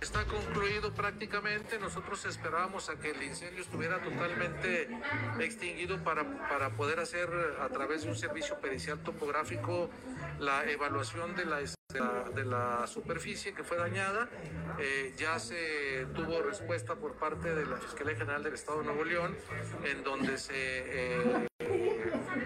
Está concluido prácticamente. Nosotros esperábamos a que el incendio estuviera totalmente extinguido para, para poder hacer a través de un servicio pericial topográfico la evaluación de la, de la, de superficie que fue dañada. Eh, ya se tuvo respuesta por parte de la Fiscalía General del Estado de Nuevo León, en donde se eh,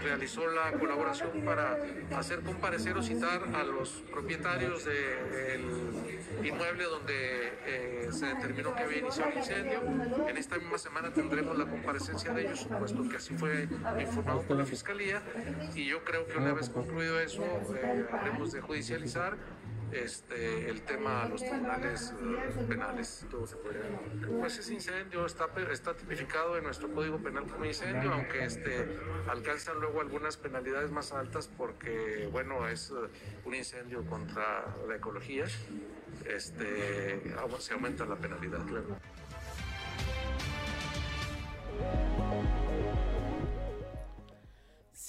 realizó la colaboración para hacer comparecer o citar a los propietarios del inmueble donde eh, se determinó que había iniciado el incendio. En esta misma semana tendremos la comparecencia de ellos, puesto que así fue informado por la Fiscalía. Y yo creo que una vez concluido eso, eh, habremos de judicializar este, el tema a los tribunales eh, penales. Pues ese incendio está, está tipificado en nuestro Código Penal como incendio, aunque este, alcanzan luego algunas penalidades más altas porque, bueno, es eh, un incendio contra la ecología. Este, se aumenta la penalidad, claro.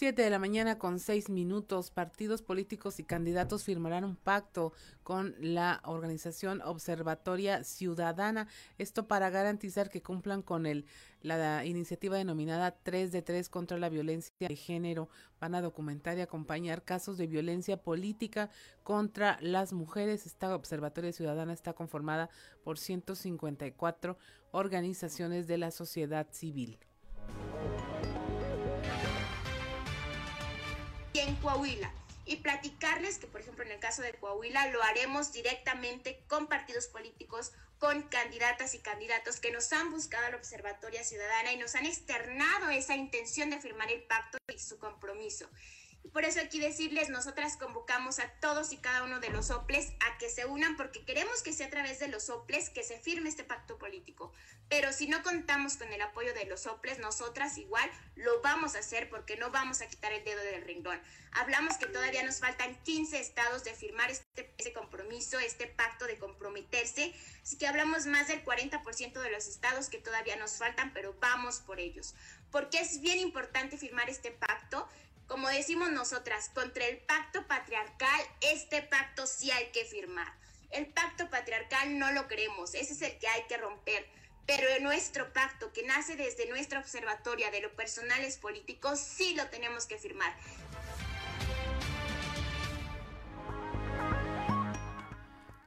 Siete de la mañana con seis minutos, partidos políticos y candidatos firmarán un pacto con la organización Observatoria Ciudadana. Esto para garantizar que cumplan con el, la iniciativa denominada 3 de 3 contra la violencia de género. Van a documentar y acompañar casos de violencia política contra las mujeres. Esta Observatoria Ciudadana está conformada por 154 organizaciones de la sociedad civil. En Coahuila, y platicarles que, por ejemplo, en el caso de Coahuila, lo haremos directamente con partidos políticos, con candidatas y candidatos que nos han buscado a la Observatoria Ciudadana y nos han externado esa intención de firmar el pacto y su compromiso. Por eso aquí decirles, nosotras convocamos a todos y cada uno de los OPLES a que se unan porque queremos que sea a través de los OPLES que se firme este pacto político. Pero si no contamos con el apoyo de los OPLES, nosotras igual lo vamos a hacer porque no vamos a quitar el dedo del renglón. Hablamos que todavía nos faltan 15 estados de firmar este, este compromiso, este pacto de comprometerse. Así que hablamos más del 40% de los estados que todavía nos faltan, pero vamos por ellos. Porque es bien importante firmar este pacto como decimos nosotras, contra el pacto patriarcal, este pacto sí hay que firmar. El pacto patriarcal no lo queremos, ese es el que hay que romper. Pero nuestro pacto, que nace desde nuestra observatoria de lo personales políticos, sí lo tenemos que firmar.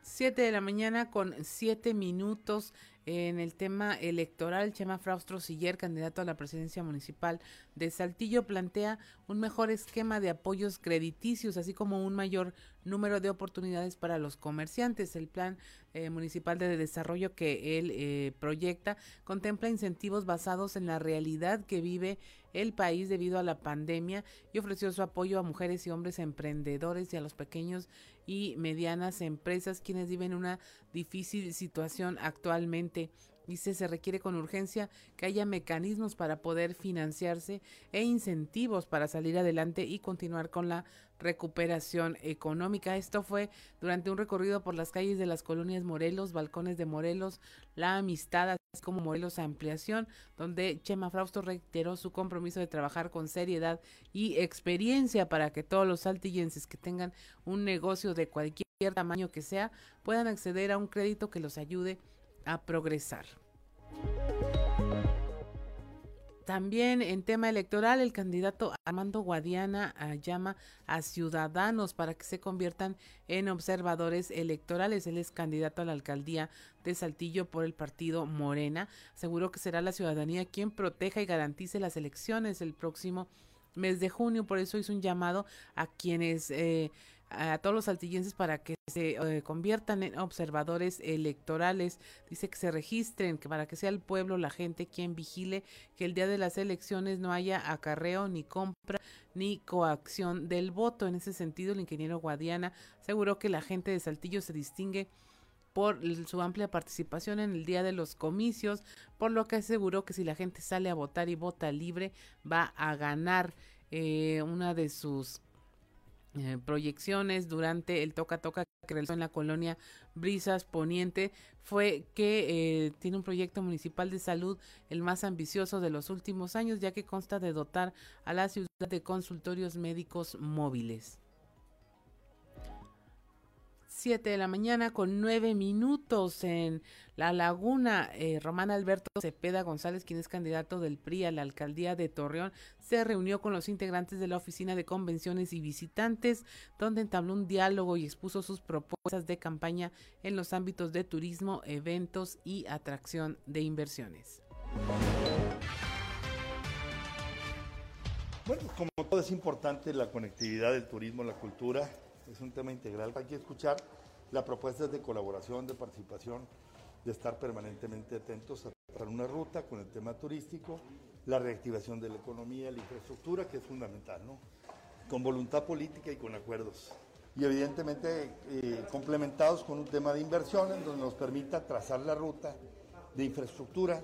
7 de la mañana con siete minutos en el tema electoral, Chema Fraustro Siller, candidato a la presidencia municipal de Saltillo, plantea un mejor esquema de apoyos crediticios, así como un mayor número de oportunidades para los comerciantes. El plan eh, municipal de desarrollo que él eh, proyecta contempla incentivos basados en la realidad que vive el país debido a la pandemia y ofreció su apoyo a mujeres y hombres emprendedores y a los pequeños y medianas empresas quienes viven una difícil situación actualmente. Dice, se requiere con urgencia que haya mecanismos para poder financiarse e incentivos para salir adelante y continuar con la recuperación económica. Esto fue durante un recorrido por las calles de las colonias Morelos, Balcones de Morelos, La Amistad, así como Morelos Ampliación, donde Chema Frausto reiteró su compromiso de trabajar con seriedad y experiencia para que todos los saltillenses que tengan un negocio de cualquier tamaño que sea puedan acceder a un crédito que los ayude a progresar. También en tema electoral, el candidato Armando Guadiana llama a ciudadanos para que se conviertan en observadores electorales. Él es candidato a la alcaldía de Saltillo por el partido Morena. Aseguró que será la ciudadanía quien proteja y garantice las elecciones el próximo mes de junio. Por eso hizo un llamado a quienes eh, a todos los saltillenses para que se eh, conviertan en observadores electorales. Dice que se registren, que para que sea el pueblo, la gente quien vigile que el día de las elecciones no haya acarreo, ni compra, ni coacción del voto. En ese sentido, el ingeniero Guadiana aseguró que la gente de Saltillo se distingue por su amplia participación en el día de los comicios, por lo que aseguró que si la gente sale a votar y vota libre, va a ganar eh, una de sus eh, proyecciones durante el toca toca que realizó en la colonia Brisas Poniente fue que eh, tiene un proyecto municipal de salud el más ambicioso de los últimos años ya que consta de dotar a la ciudad de consultorios médicos móviles. 7 de la mañana con 9 minutos en La Laguna. Eh, Román Alberto Cepeda González, quien es candidato del PRI a la alcaldía de Torreón, se reunió con los integrantes de la Oficina de Convenciones y Visitantes, donde entabló un diálogo y expuso sus propuestas de campaña en los ámbitos de turismo, eventos y atracción de inversiones. Bueno, como todo es importante la conectividad del turismo, la cultura, es un tema integral. Hay que escuchar las propuestas de colaboración, de participación, de estar permanentemente atentos a una ruta con el tema turístico, la reactivación de la economía, la infraestructura, que es fundamental, ¿no? Con voluntad política y con acuerdos. Y evidentemente eh, complementados con un tema de inversiones donde nos permita trazar la ruta de infraestructura,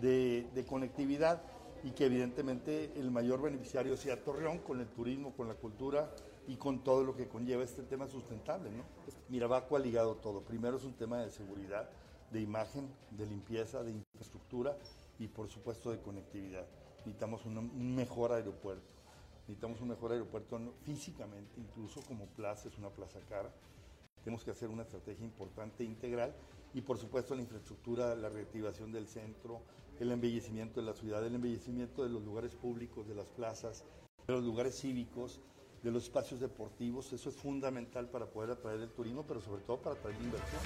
de conectividad y que evidentemente el mayor beneficiario sea Torreón con el turismo, con la cultura y con todo lo que conlleva este tema sustentable. ¿no? Mirabaco ha ligado todo. Primero es un tema de seguridad, de imagen, de limpieza, de infraestructura y por supuesto de conectividad. Necesitamos un mejor aeropuerto. Necesitamos un mejor aeropuerto físicamente, incluso como plaza, es una plaza cara. Tenemos que hacer una estrategia importante, integral, y por supuesto la infraestructura, la reactivación del centro, el embellecimiento de la ciudad, el embellecimiento de los lugares públicos, de las plazas, de los lugares cívicos, de los espacios deportivos. Eso es fundamental para poder atraer el turismo, pero sobre todo para atraer la inversión.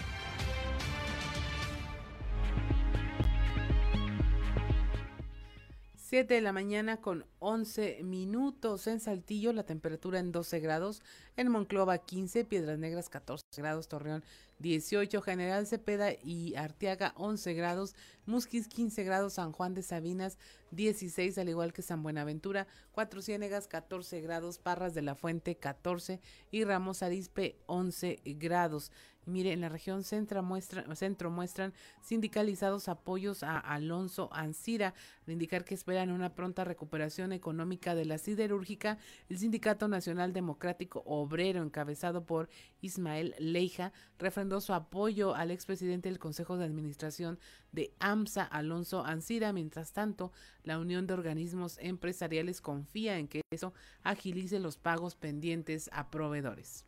7 de la mañana con 11 minutos en Saltillo, la temperatura en 12 grados, en Monclova 15, Piedras Negras 14 grados, Torreón 18, General Cepeda y Arteaga 11 grados, Musquis 15 grados, San Juan de Sabinas 16, al igual que San Buenaventura, Cuatro Ciénegas 14 grados, Parras de la Fuente 14 y Ramos Arispe 11 grados. Mire, en la región centro, muestra, centro muestran sindicalizados apoyos a Alonso Ancira, al indicar que esperan una pronta recuperación económica de la siderúrgica. El Sindicato Nacional Democrático Obrero, encabezado por Ismael Leija, refrendó su apoyo al expresidente del Consejo de Administración de AMSA, Alonso Ancira. Mientras tanto, la Unión de Organismos Empresariales confía en que eso agilice los pagos pendientes a proveedores.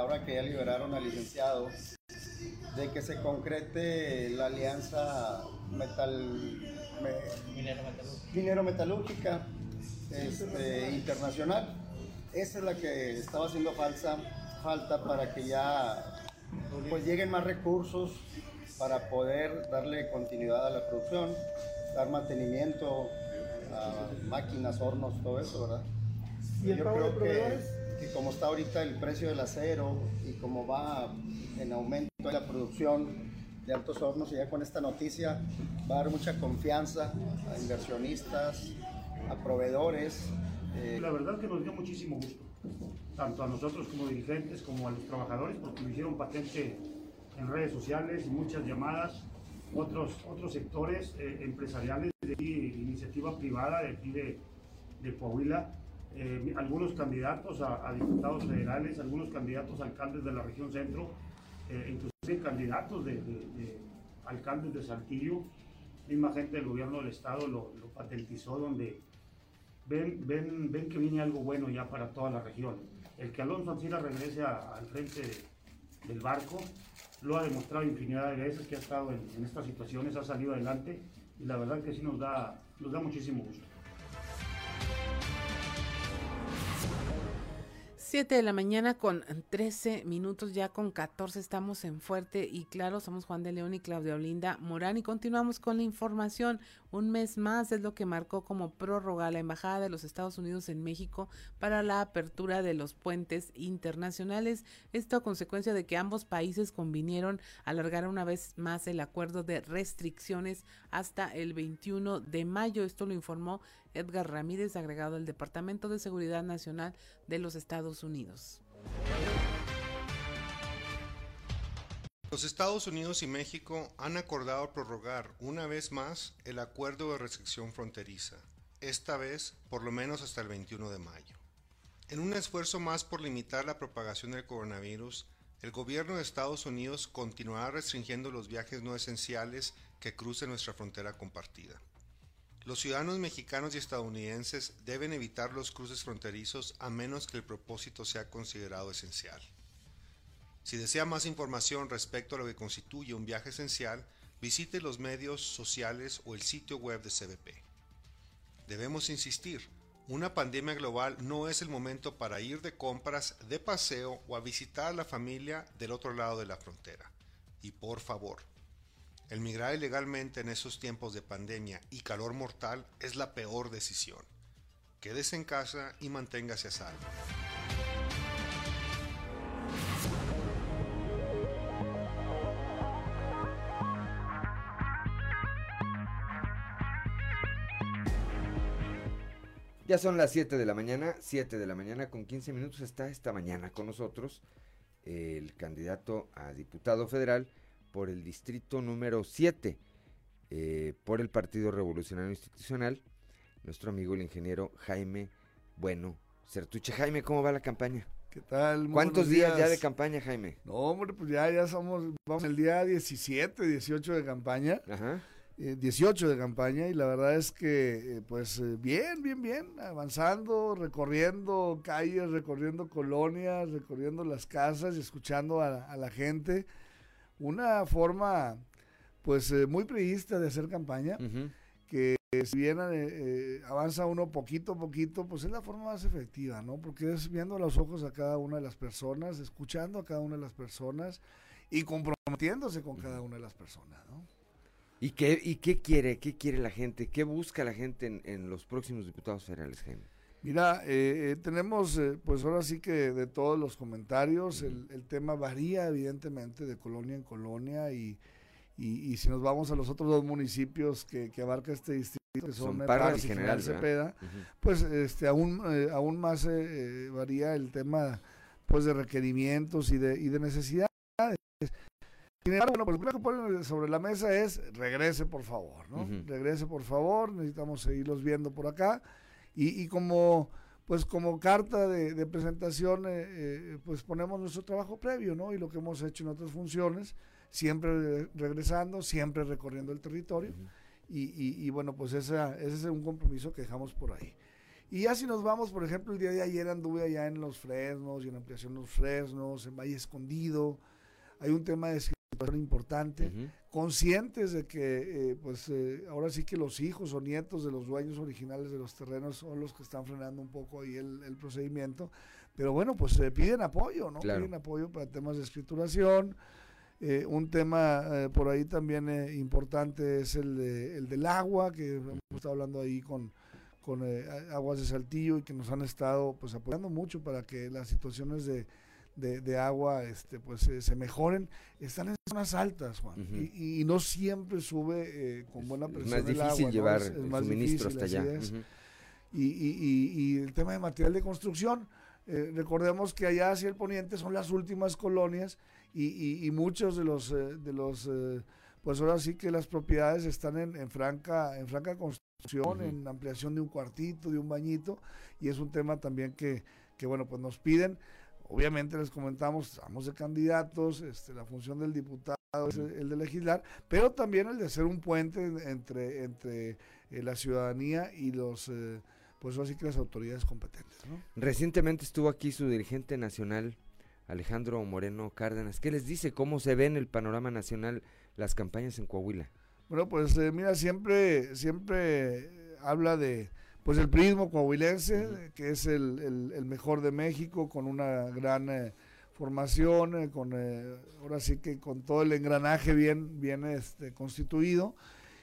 Ahora que ya liberaron al licenciado, de que se concrete la alianza metal, minero metalúrgica este, internacional. Esa es la que estaba haciendo falsa, falta para que ya pues lleguen más recursos para poder darle continuidad a la producción, dar mantenimiento a máquinas, hornos, todo eso, ¿verdad? ¿Y el Yo creo que que como está ahorita el precio del acero y como va en aumento la producción de altos hornos y ya con esta noticia va a dar mucha confianza a inversionistas, a proveedores. Eh. La verdad que nos dio muchísimo gusto, tanto a nosotros como dirigentes como a los trabajadores, porque lo hicieron patente en redes sociales y muchas llamadas, otros, otros sectores eh, empresariales de iniciativa privada de aquí de Coahuila eh, algunos candidatos a, diputados federales, algunos candidatos a alcaldes de la región centro, eh, inclusive candidatos de, alcaldes de Saltillo, misma gente del gobierno del estado lo, patentizó donde ven, ven, ven que viene algo bueno ya para toda la región. El que Alonso Ancira regrese al frente del barco lo ha demostrado infinidad de veces que ha estado en, en, estas situaciones, ha salido adelante y la verdad que sí nos da, nos da muchísimo gusto. 7 de la mañana con 13 minutos, ya con 14 estamos en Fuerte y Claro, somos Juan de León y Claudia Olinda Morán y continuamos con la información. Un mes más es lo que marcó como prórroga la Embajada de los Estados Unidos en México para la apertura de los puentes internacionales. Esto a consecuencia de que ambos países convinieron alargar una vez más el acuerdo de restricciones hasta el 21 de mayo. Esto lo informó Edgar Ramírez, agregado del Departamento de Seguridad Nacional de los Estados Unidos. Los Estados Unidos y México han acordado prorrogar una vez más el acuerdo de restricción fronteriza, esta vez por lo menos hasta el 21 de mayo. En un esfuerzo más por limitar la propagación del coronavirus, el gobierno de Estados Unidos continuará restringiendo los viajes no esenciales que crucen nuestra frontera compartida. Los ciudadanos mexicanos y estadounidenses deben evitar los cruces fronterizos a menos que el propósito sea considerado esencial. Si desea más información respecto a lo que constituye un viaje esencial, visite los medios sociales o el sitio web de CBP. Debemos insistir, una pandemia global no es el momento para ir de compras, de paseo o a visitar a la familia del otro lado de la frontera. Y por favor, el migrar ilegalmente en esos tiempos de pandemia y calor mortal es la peor decisión. Quédese en casa y manténgase a salvo. Ya son las 7 de la mañana, 7 de la mañana con 15 minutos está esta mañana con nosotros el candidato a diputado federal por el distrito número 7 eh, por el Partido Revolucionario Institucional, nuestro amigo el ingeniero Jaime Bueno Certuche. Jaime, ¿cómo va la campaña? ¿Qué tal? ¿Cuántos días. ya de campaña, Jaime? No, hombre, pues ya, ya somos, vamos el día 17, 18 de campaña. Ajá. 18 eh, de campaña y la verdad es que eh, pues bien, bien, bien, avanzando, recorriendo calles, recorriendo colonias, recorriendo las casas y escuchando a la gente una forma pues eh, muy prevista de hacer campaña, que si bien eh, eh, avanza uno poquito a poquito, pues es la forma más efectiva, ¿no? Porque es viendo los ojos a cada una de las personas, escuchando a cada una de las personas y comprometiéndose con cada una de las personas, ¿no? ¿Y qué, ¿Y qué quiere? ¿Qué quiere la gente? ¿Qué busca la gente en, en los próximos diputados federales, Jaime? Mira, eh, eh, tenemos, eh, pues ahora sí que de todos los comentarios, el, el, tema varía evidentemente de colonia en colonia y, y, y, si nos vamos a los otros dos municipios que, que abarca este distrito, que son, son Parras y General, Cepeda, uh -huh. pues este, aún, aún más varía el tema pues de requerimientos y de, y de necesidades. Sin embargo, bueno, pues lo primero que ponen sobre la mesa es regrese por favor, ¿no? Uh -huh. Regrese por favor, necesitamos seguirlos viendo por acá. Y, y como pues como carta de, de presentación, eh, eh, pues ponemos nuestro trabajo previo, ¿no? Y lo que hemos hecho en otras funciones, siempre regresando, siempre recorriendo el territorio. Uh -huh. y, y, y, bueno, pues esa, ese es un compromiso que dejamos por ahí. Y ya si nos vamos, por ejemplo, el día de ayer anduve allá en Los Fresnos y en ampliación Los Fresnos, en Valle Escondido. Hay un tema de importante, uh -huh. conscientes de que eh, pues eh, ahora sí que los hijos o nietos de los dueños originales de los terrenos son los que están frenando un poco ahí el, el procedimiento, pero bueno, pues eh, piden apoyo, ¿no? Claro. Piden apoyo para temas de escrituración. un tema por ahí también importante es el, de, el del agua, que hemos estado hablando ahí con, con Aguas de Saltillo y que nos han estado pues apoyando mucho para que las situaciones de de, de, agua este pues eh, se mejoren están en zonas altas Juan uh -huh. y, y, no siempre sube eh, con buena presión es más difícil agua, llevar ¿no? es, es más suministro hasta allá uh -huh. y, y, el tema de material de construcción eh, recordemos que allá hacia el poniente son las últimas colonias y, muchos de los de los pues ahora sí que las propiedades están en, en franca en franca construcción uh -huh. en ampliación de un cuartito de un bañito y es un tema también que que bueno pues nos piden Obviamente les comentamos, estamos de candidatos, este, la función del diputado es el de legislar, pero también el de ser un puente entre, entre eh, la ciudadanía y los, eh, pues así que las autoridades competentes. ¿no? Recientemente estuvo aquí su dirigente nacional, Alejandro Moreno Cárdenas. ¿Qué les dice? ¿Cómo se ve en el panorama nacional las campañas en Coahuila? Bueno, pues eh, mira, siempre, siempre habla de pues el prismo coahuilense, que es el, el, el, mejor de México, con una gran eh, formación, eh, con eh, ahora sí que con todo el engranaje bien, bien este, constituido.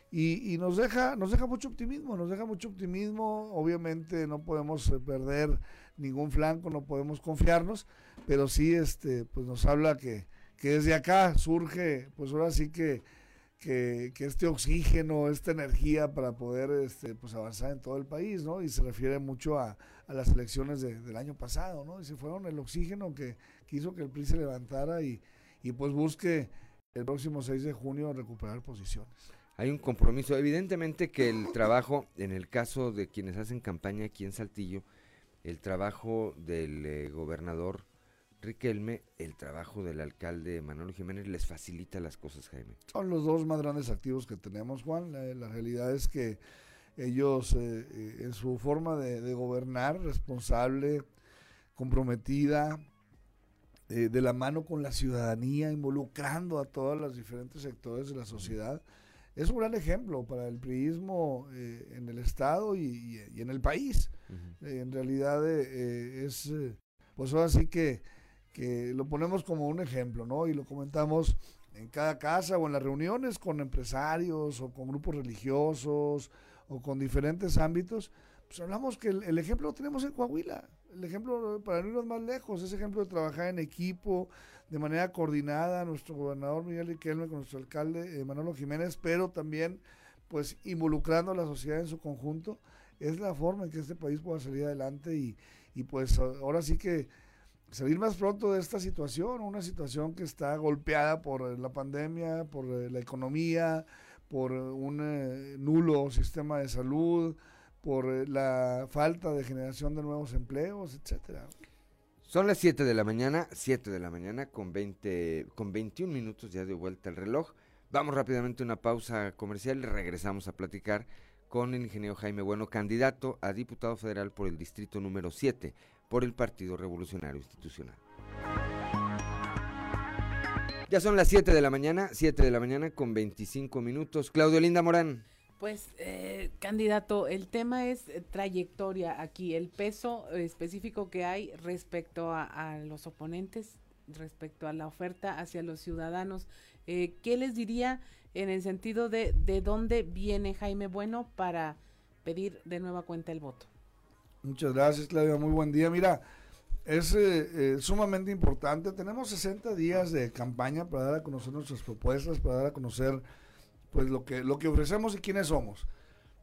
Y, y, nos deja, nos deja mucho optimismo, nos deja mucho optimismo, obviamente no podemos perder ningún flanco, no podemos confiarnos, pero sí este, pues nos habla que, que desde acá surge, pues ahora sí que que, que, este oxígeno, esta energía para poder este, pues avanzar en todo el país, ¿no? Y se refiere mucho a, a las elecciones de, del año pasado, ¿no? Y se fueron el oxígeno que, que, hizo que el PRI se levantara y, y pues busque el próximo 6 de junio recuperar posiciones. Hay un compromiso, evidentemente que el trabajo, en el caso de quienes hacen campaña aquí en Saltillo, el trabajo del eh, gobernador Riquelme, el trabajo del alcalde Manuel Jiménez les facilita las cosas, Jaime. Son los dos más grandes activos que tenemos, Juan. La, la realidad es que ellos, eh, eh, en su forma de, de, gobernar, responsable, comprometida, eh, de la mano con la ciudadanía, involucrando a todos los diferentes sectores de la sociedad, es un gran ejemplo para el priismo eh, en el Estado y, y, y, en el país. Uh -huh. en realidad es, pues ahora sí que que lo ponemos como un ejemplo, ¿no? Y lo comentamos en cada casa o en las reuniones con empresarios o con grupos religiosos o con diferentes ámbitos, pues hablamos que el, el ejemplo lo tenemos en Coahuila. El ejemplo, para no irnos más lejos, ese ejemplo de trabajar en equipo, de manera coordinada, nuestro gobernador Miguel Riquelme con nuestro alcalde eh, Manolo Jiménez, pero también pues involucrando a la sociedad en su conjunto, es la forma en que este país pueda salir adelante y, y pues ahora sí que salir más pronto de esta situación, una situación que está golpeada por la pandemia, por la economía, por un eh, nulo sistema de salud, por eh, la falta de generación de nuevos empleos, etcétera. Son las 7 de la mañana, 7 de la mañana con 20 con 21 minutos ya de vuelta el reloj. Vamos rápidamente a una pausa comercial y regresamos a platicar con el ingeniero Jaime Bueno, candidato a diputado federal por el distrito número 7 por el Partido Revolucionario Institucional. Ya son las 7 de la mañana, 7 de la mañana con 25 minutos. Claudio Linda Morán. Pues, eh, candidato, el tema es trayectoria aquí, el peso específico que hay respecto a, a, los oponentes, respecto a la oferta hacia los ciudadanos. Eh, ¿Qué les diría en el sentido de de dónde viene Jaime Bueno para pedir de nueva cuenta el voto. Muchas gracias, Claudia. Muy buen día. Mira, es eh, eh, sumamente importante. Tenemos 60 días de campaña para dar a conocer nuestras propuestas, para dar a conocer pues lo que, lo que ofrecemos y quiénes somos.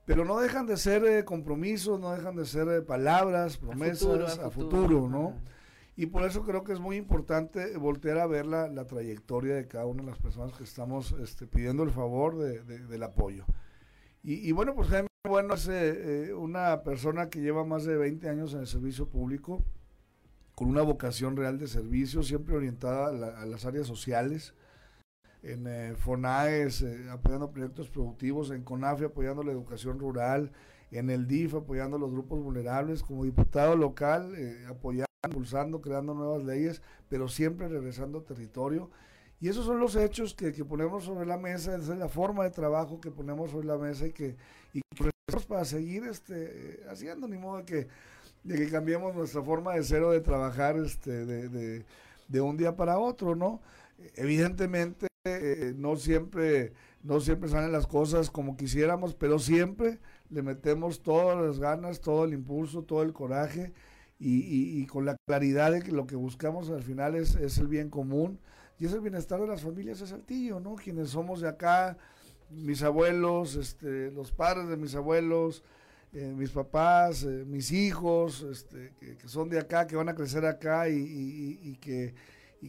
Pero no dejan de ser eh, compromisos, no dejan de ser palabras, promesas a futuro, ¿no? Y por eso creo que es muy importante voltear a ver la, la trayectoria de cada una de las personas que estamos este, pidiendo el favor de, del apoyo. Y, y, bueno, pues Bueno es una persona que lleva más de 20 años en el servicio público, con una vocación real de servicio, siempre orientada a, las áreas sociales, en eh, FONAES eh, apoyando proyectos productivos, en CONAFE apoyando la educación rural, en el DIF apoyando a los grupos vulnerables, como diputado local eh, apoyando, impulsando, creando nuevas leyes, pero siempre regresando a territorio. Y esos son los hechos que, ponemos sobre la mesa, esa es la forma de trabajo que ponemos sobre la mesa y que, y para seguir este, haciendo, ni modo de que de que cambiemos nuestra forma de ser o de trabajar este, de, de, un día para otro, ¿no? Evidentemente eh, no siempre no siempre salen las cosas como quisiéramos, pero siempre le metemos todas las ganas, todo el impulso, todo el coraje y, y, con la claridad de que lo que buscamos al final es, es, el bien común y es el bienestar de las familias de Saltillo, ¿no? Quienes somos de acá, mis abuelos, este, los padres de mis abuelos, eh, mis papás, eh, mis hijos, este, que, son de acá, que van a crecer acá y, que,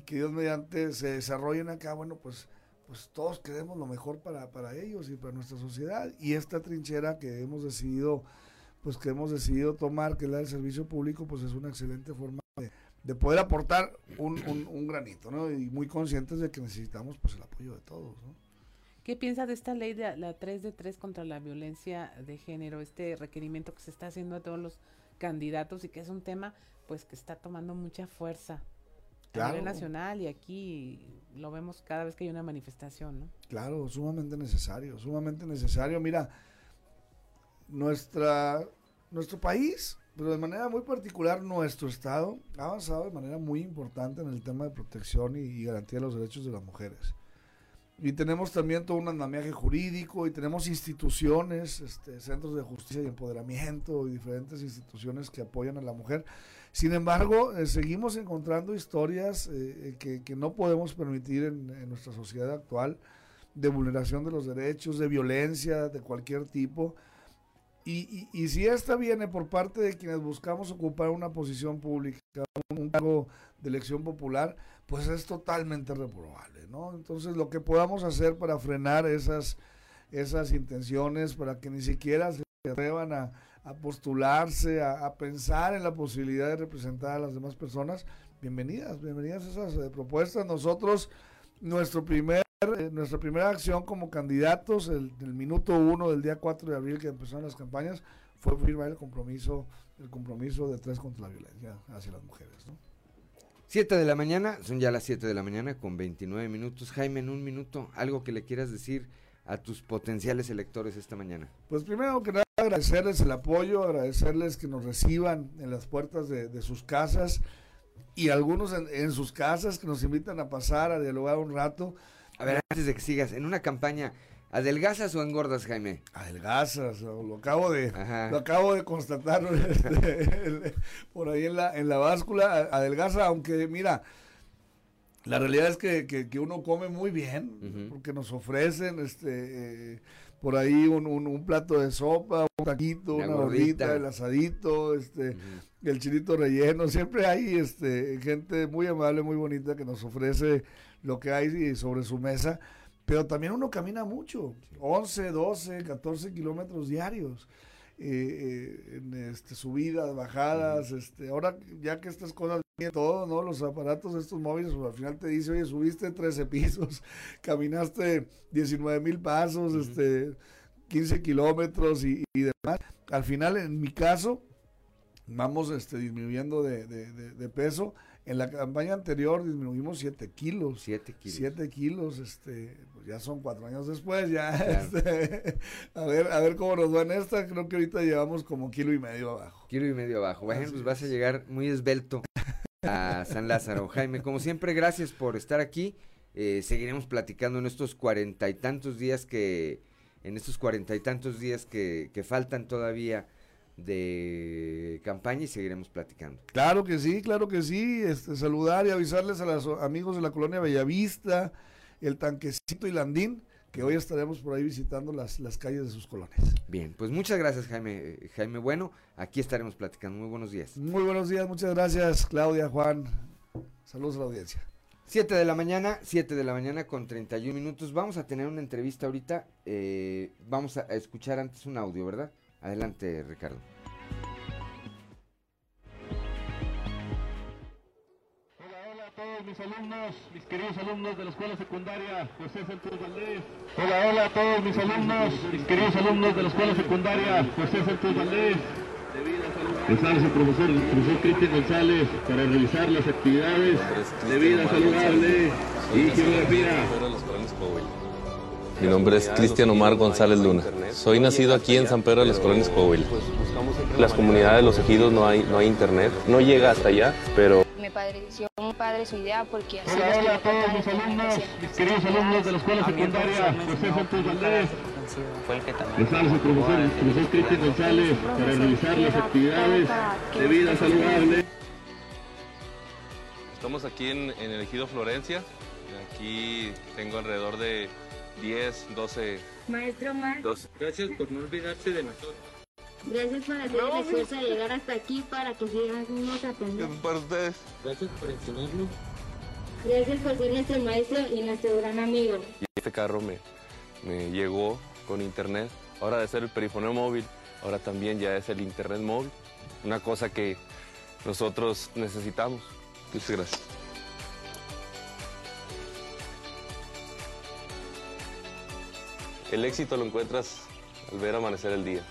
que Dios mediante se desarrollen acá, bueno, pues, pues todos queremos lo mejor para, para ellos y para nuestra sociedad. Y esta trinchera que hemos decidido, pues que hemos decidido tomar, que es la del servicio público, pues es una excelente forma de, poder aportar un, un, un, granito, ¿no? Y muy conscientes de que necesitamos pues el apoyo de todos, ¿no? ¿Qué piensa de esta ley de la 3 de 3 contra la violencia de género, este requerimiento que se está haciendo a todos los candidatos y que es un tema pues que está tomando mucha fuerza a nivel nacional y aquí lo vemos cada vez que hay una manifestación, ¿no? Claro, sumamente necesario, sumamente necesario. Mira, nuestra nuestro país, pero de manera muy particular nuestro estado ha avanzado de manera muy importante en el tema de protección y garantía de los derechos de las mujeres y tenemos también todo un andamiaje jurídico y tenemos instituciones, este, centros de justicia y empoderamiento y diferentes instituciones que apoyan a la mujer. Sin embargo, eh, seguimos encontrando historias eh, que, que, no podemos permitir en, nuestra sociedad actual de vulneración de los derechos, de violencia de cualquier tipo. Y, y, y si esta viene por parte de quienes buscamos ocupar una posición pública, un cargo de elección popular, pues es totalmente reprobable, ¿no? Entonces lo que podamos hacer para frenar esas, esas intenciones, para que ni siquiera se atrevan a, postularse, a, pensar en la posibilidad de representar a las demás personas, bienvenidas, bienvenidas esas eh, propuestas. Nosotros, nuestro primer, nuestra primera acción como candidatos, el, el, minuto uno del día 4 de abril que empezaron las campañas, fue firmar el compromiso, el compromiso de tres contra la violencia hacia las mujeres, ¿no? 7 de la mañana, son ya las 7 de la mañana con 29 minutos. Jaime, en un minuto, algo que le quieras decir a tus potenciales electores esta mañana. Pues primero que nada agradecerles el apoyo, agradecerles que nos reciban en las puertas de, sus casas y algunos en, sus casas que nos invitan a pasar a dialogar un rato. A ver, antes de que sigas, en una campaña ¿Adelgazas o engordas, Jaime? Adelgazas, lo acabo de, lo acabo de constatar [laughs] por ahí en la, en la báscula, adelgaza, aunque mira, la realidad es que, que, uno come muy bien, porque nos ofrecen este eh, por ahí un, un, plato de sopa, un taquito, una gordita, el asadito, este, el chilito relleno, siempre hay este gente muy amable, muy bonita que nos ofrece lo que hay sobre su mesa pero también uno camina mucho, 11, 12, 14 kilómetros diarios. Eh, eh, en este, subidas, bajadas, este, ahora ya que estas cosas todo, ¿no? Los aparatos estos móviles, pues, al final te dice, oye, subiste 13 [laughs] pisos, caminaste 19 mil pasos, este, 15 kilómetros y, demás. Al final, en mi caso, vamos este, disminuyendo de, de peso en la campaña anterior disminuimos 7 kilos. 7 kilos. 7 kilos, este, pues ya son cuatro años después, ya. [laughs] Este, a ver, a ver cómo nos va en esta. Creo que ahorita llevamos como kilo y medio abajo. Kilo y medio abajo. Bueno, pues vas a llegar muy esbelto a San Lázaro. Jaime, como siempre, gracias por estar aquí. eh, seguiremos platicando en estos cuarenta y tantos días que, en estos cuarenta y tantos días que, que faltan todavía de campaña y seguiremos platicando. Claro que sí, claro que sí. Este, saludar y avisarles a los amigos de la colonia Bellavista, el Tanquecito y Landín, que hoy estaremos por ahí visitando las, las calles de sus colonias. Bien, pues muchas gracias Jaime, Jaime Bueno. Aquí estaremos platicando. Muy buenos días. Muy buenos días, muchas gracias Claudia, Juan. Saludos a la audiencia. 7 de la mañana, 7 de la mañana con 31 minutos. Vamos a tener una entrevista ahorita. Eh, vamos a escuchar antes un audio, ¿verdad? Adelante, Ricardo. Hola, hola a todos mis alumnos, mis queridos alumnos de la escuela secundaria José Santos Valdés. Hola, hola a todos mis alumnos, mis queridos alumnos de la escuela secundaria José Santos Valdés. González, el profesor, el profesor Cristian González, para realizar las actividades de vida saludable y geografía. Mi nombre es Cristian Omar González Luna. Soy nacido aquí en San Pedro de las Colonias Coahuila. Las comunidades de los ejidos no hay, no hay internet, no llega hasta allá, pero Me pareció muy padre su idea porque así Hola, los hola a todos mis alumnos, mis queridos alumnos de la escuela secundaria José Santos Valdés. Fue el que también. González, el profesor, el profesor Cristian González, para realizar las actividades de vida saludable. estamos aquí en, en el ejido Florencia. Aquí tengo alrededor de 10, 12, Maestro Mar, 12. Gracias por no olvidarse de nosotros. gracias por hacer el esfuerzo de llegar hasta aquí para que sigamos aprendiendo. Para ustedes. Gracias por enseñarnos. Gracias por ser nuestro maestro y nuestro gran amigo. Y este carro me, me llegó con internet. Ahora de ser el perifoneo móvil, ahora también ya es el internet móvil. Una cosa que nosotros necesitamos. Muchas gracias. El éxito lo encuentras al ver amanecer el día.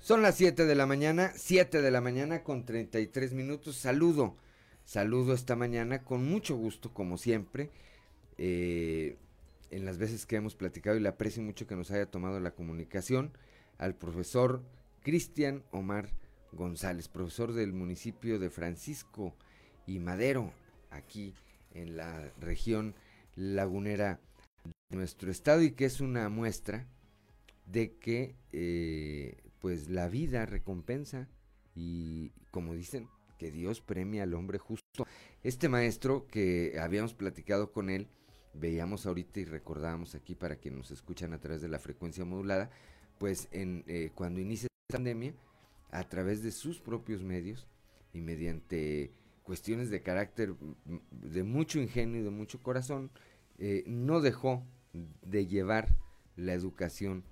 Son las 7 de la mañana, 7 de la mañana con 33 minutos. Saludo, saludo esta mañana con mucho gusto, como siempre. eh, en las veces que hemos platicado y le aprecio mucho que nos haya tomado la comunicación al profesor Cristian Omar González, profesor del municipio de Francisco y Madero, aquí en la región lagunera de nuestro estado y que es una muestra de que eh, pues la vida recompensa y como dicen que Dios premia al hombre justo. Este maestro que habíamos platicado con él, veíamos ahorita y recordábamos aquí para quienes nos escuchan a través de la frecuencia modulada, pues en eh, cuando inicia esta pandemia, a través de sus propios medios y mediante cuestiones de carácter mm, de mucho ingenio y de mucho corazón, eh, no dejó de llevar la educación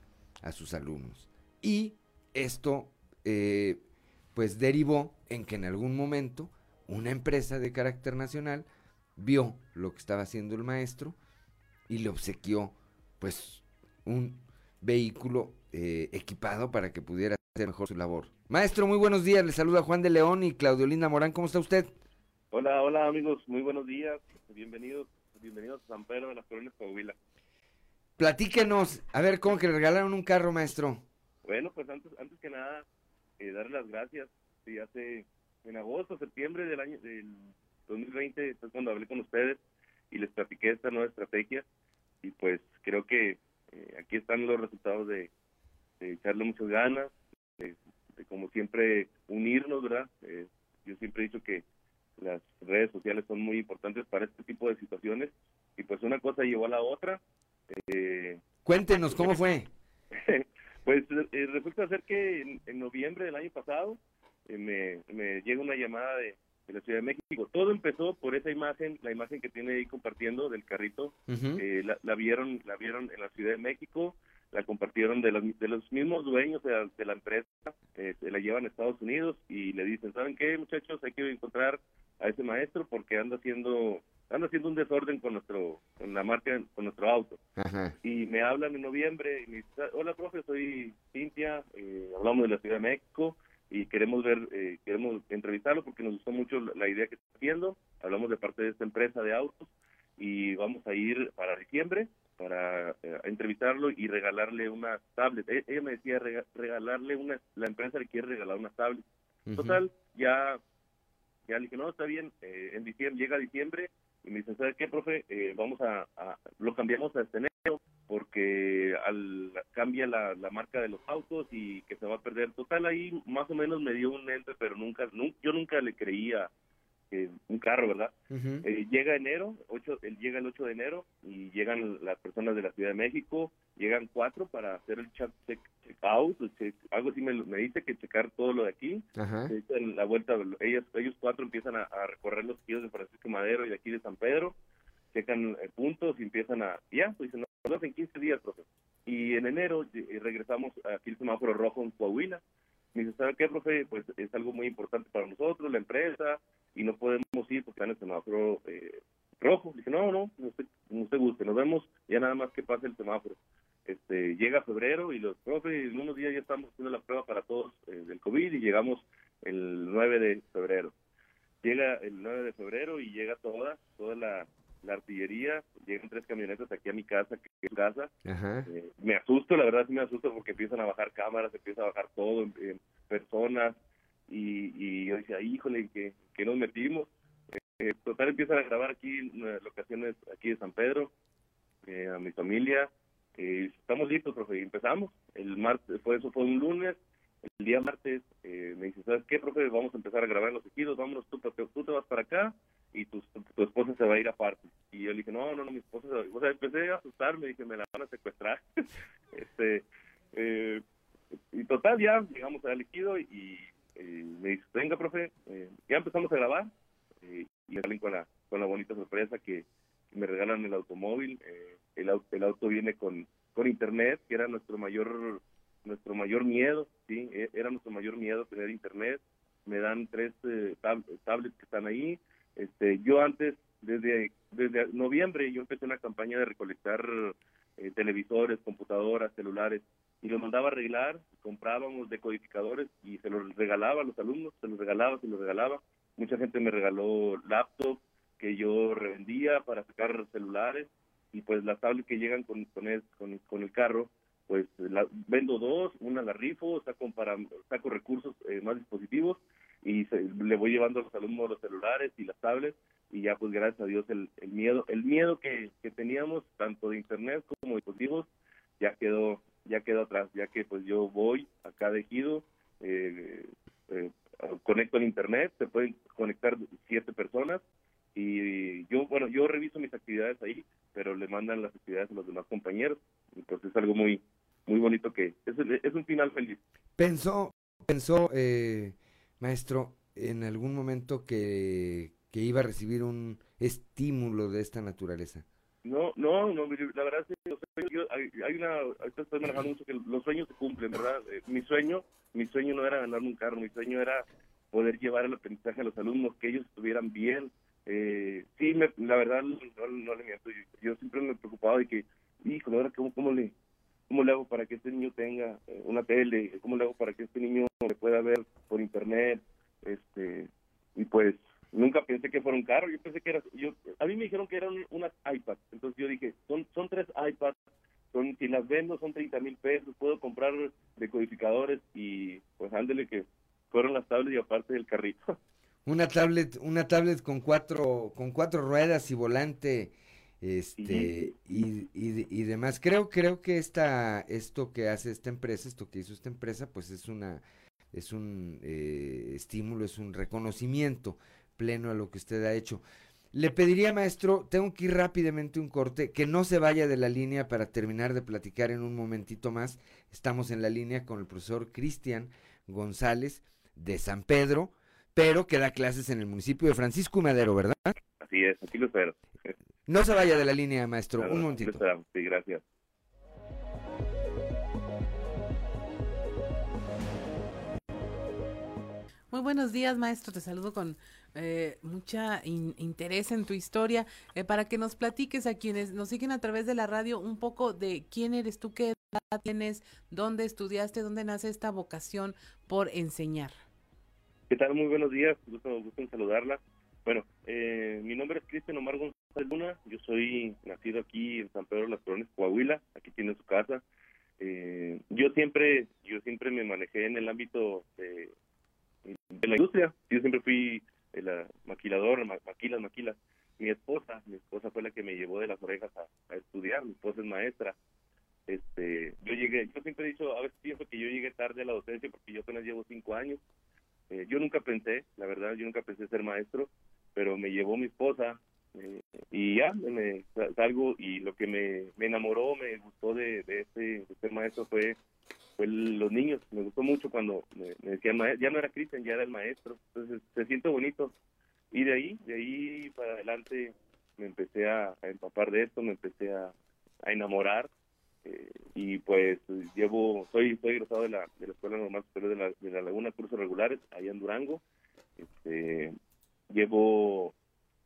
a sus alumnos. Y esto, eh, pues derivó en que en algún momento una empresa de carácter nacional vio lo que estaba haciendo el maestro y le obsequió, pues, un vehículo eh, equipado para que pudiera hacer mejor su labor. Maestro, muy buenos días. Le saluda Juan de León y Claudio Linda Morán. ¿Cómo está usted? Hola, hola amigos, muy buenos días. Bienvenidos, bienvenidos a San Pedro de las Colonias Coahuila. Platíquenos. A ver, ¿cómo que le regalaron un carro, maestro? Bueno, pues antes, antes que nada, eh, darle las gracias. Sí, hace en agosto, septiembre del año del 2020 es cuando hablé con ustedes y les platiqué esta nueva estrategia y pues creo que eh, aquí están los resultados de, de echarle muchas ganas, de, de como siempre unirnos, ¿verdad? Eh, yo siempre he dicho que las redes sociales son muy importantes para este tipo de situaciones y pues una cosa llevó a la otra. Eh, Cuéntenos, ¿cómo fue? [laughs] pues eh, resulta ser que en, en noviembre del año pasado eh, me, me llega una llamada de, de la Ciudad de México. Todo empezó por esa imagen, la imagen que tiene ahí compartiendo del carrito. Eh, la, la vieron la vieron en la Ciudad de México, la compartieron de los, de los mismos dueños de la, de la empresa, eh, se la llevan a Estados Unidos y le dicen, ¿saben qué, muchachos? Hay que encontrar a ese maestro porque anda haciendo anda haciendo un desorden con nuestro con la marca con nuestro auto Ajá. y me hablan en noviembre y me dicen, hola profe, soy Cintia, eh, hablamos de la Ciudad de México y queremos ver, eh, queremos entrevistarlo porque nos gustó mucho la, idea que está haciendo, hablamos de parte de esta empresa de autos y vamos a ir para diciembre para eh, entrevistarlo y regalarle una tablet. E- ella me decía rega- regalarle una, la empresa le quiere regalar una tablet. Total, ya, ya le dije, no, está bien, eh, en diciembre, llega diciembre y me dice, ¿sabes qué, profe? Eh, vamos a, a- lo cambiamos a este enero porque al, cambia la, marca de los autos y que se va a perder. Total, ahí más o menos me dio un entre, pero nunca, nun- yo nunca le creía un carro, ¿verdad? Eh, llega enero, ocho, él llega el 8 de enero y llegan las personas de la Ciudad de México, llegan cuatro para hacer el check, check, check out, check- algo así me, me dice que checar todo lo de aquí. Se echan la vuelta, ellos, ellos cuatro empiezan a, a recorrer los sitios de Francisco Madero y de aquí de San Pedro, checan eh, puntos y empiezan a, ya, pues dicen, nos en 15 días, profe. Y en enero eh, regresamos aquí el semáforo rojo en Coahuila. Me dice, ¿sabe qué, profe? Pues es algo muy importante para nosotros, la empresa, y no podemos ir porque está en el semáforo eh, rojo. Le dije, no, no, usted, como usted guste, nos vemos ya nada más que pase el semáforo. Este, llega febrero y los profe, en unos días ya estamos haciendo la prueba para todos eh, del COVID y llegamos el 9 de febrero. Llega el 9 de febrero y llega toda, toda la, la artillería, llegan tres camionetas aquí a mi casa, que es su casa, eh, me asusto, la verdad sí me asusto porque empiezan a bajar cámaras, empieza a bajar todo, en- en personas, y, y yo decía, híjole, ¿en qué, qué nos metimos? Eh, total, empiezan a grabar aquí locaciones aquí de San Pedro, eh, a mi familia, eh, estamos listos, profe, y empezamos. El martes, fue, eso fue un lunes, el día martes eh, me dice, ¿sabes qué, profe? Vamos a empezar a grabar los ejidos, vámonos, tú, tú, te vas para acá y tu, tu esposa se va a ir aparte. Y yo le dije, no, no, no, mi esposa se va a ir. O sea, empecé a asustarme, dije, me la van a secuestrar. [laughs] este, eh, y total, ya llegamos al ejido y eh, me dice, venga, profe, eh, ya empezamos a grabar y salen con la, con la bonita sorpresa que, me regalan el automóvil. el, el auto viene con, con internet, que era nuestro mayor nuestro mayor miedo, sí, E- era nuestro mayor miedo tener internet. Me dan tres eh, tab- tablets que están ahí. Este, yo antes, desde desde noviembre, yo empecé una campaña de recolectar eh, televisores, computadoras, celulares y los mandaba a arreglar, comprábamos decodificadores y se los regalaba a los alumnos, se los regalaba, se los regalaba. Mucha gente me regaló laptops que yo revendía para sacar celulares y pues las tablets que llegan con, con, el, con, con el carro, pues la, vendo dos, una la rifo, saco, para, saco recursos, eh, más dispositivos y se- le voy llevando a los alumnos los celulares y las tablets y ya pues gracias a Dios el, el miedo, el miedo que, que teníamos tanto de internet como de dispositivos ya quedó ya quedó atrás, ya que pues yo voy a cada ejido, eh, eh, conecto al internet, se pueden conectar siete personas y yo, bueno, yo reviso mis actividades ahí, pero le mandan las actividades a los demás compañeros, entonces es algo muy muy bonito que es, es un final feliz. Pensó, pensó, eh, maestro, en algún momento que, que iba a recibir un estímulo de esta naturaleza. No, no, no, la verdad es que los sueños- yo- hay, hay una, ahorita estoy manejando mucho que los sueños se cumplen, ¿verdad? Eh, mi sueño, mi sueño no era ganarme un carro, mi sueño era poder llevar el aprendizaje a los alumnos, que ellos estuvieran bien. Eh, sí, me- la verdad, no, no le miento, yo, yo siempre me he preocupado de que, híjole, ahora cómo, cómo le, cómo le hago para que este niño tenga eh, una tele, cómo le hago para que este niño me pueda ver por internet, este, y pues nunca pensé que fuera un carro, yo pensé que era, yo, a mí me dijeron que eran unas iPads, entonces yo dije, son, son tres iPads, son, si las vendo son 30 mil pesos, puedo comprar decodificadores y pues ándele que fueron las tablets y aparte del carrito. [laughs] Una tablet, una tablet con cuatro, con cuatro ruedas y volante, este, y, y, y demás. Creo, creo que esta, esto que hace esta empresa, esto que hizo esta empresa, pues es una, es un eh, estímulo, es un reconocimiento pleno a lo que usted ha hecho. Le pediría, maestro, tengo que ir rápidamente un corte, que no se vaya de la línea para terminar de platicar en un momentito más. Estamos en la línea con el profesor Cristian González de San Pedro, pero que da clases en el municipio de Francisco Madero, ¿verdad? Así es, aquí lo espero. No se vaya de la línea, maestro, Claro, un momentito. Sí, gracias. Muy buenos días, maestro. Te saludo con eh, mucha in- interés en tu historia eh, para que nos platiques a quienes nos siguen a través de la radio un poco de quién eres tú, qué edad tienes, dónde estudiaste, dónde nace esta vocación por enseñar. ¿Qué tal? Muy buenos días, gusto, gusto en saludarla. Bueno, eh, mi nombre es Cristian Omar González, Luna, yo soy nacido aquí en San Pedro de las Coronas, Coahuila, aquí tiene su casa. Eh, yo siempre yo siempre me manejé en el ámbito de, la industria, yo siempre fui el ah, maquilador, ma- maquilas, maquilas. Mi esposa, mi esposa fue la que me llevó de las orejas a, a estudiar, mi esposa es maestra. Este, yo llegué, yo siempre he dicho, a veces pienso que yo llegué tarde a la docencia porque yo apenas llevo cinco años. Eh, yo nunca pensé, la verdad, yo nunca pensé ser maestro, pero me llevó mi esposa eh, y ya me sa- salgo y lo que me, me enamoró, me gustó de, este, de ser maestro fue fue los niños. Me gustó mucho cuando me, me decían, "Mae- ya no era Cristian, ya era el maestro. Entonces se siente bonito. Y de ahí, de ahí para adelante me empecé a, a empapar de esto, me empecé a, a enamorar. eh, y pues llevo, soy, soy egresado de la, de la Escuela Normal Superior de la, de la Laguna, cursos regulares, allá en Durango. Este, llevo,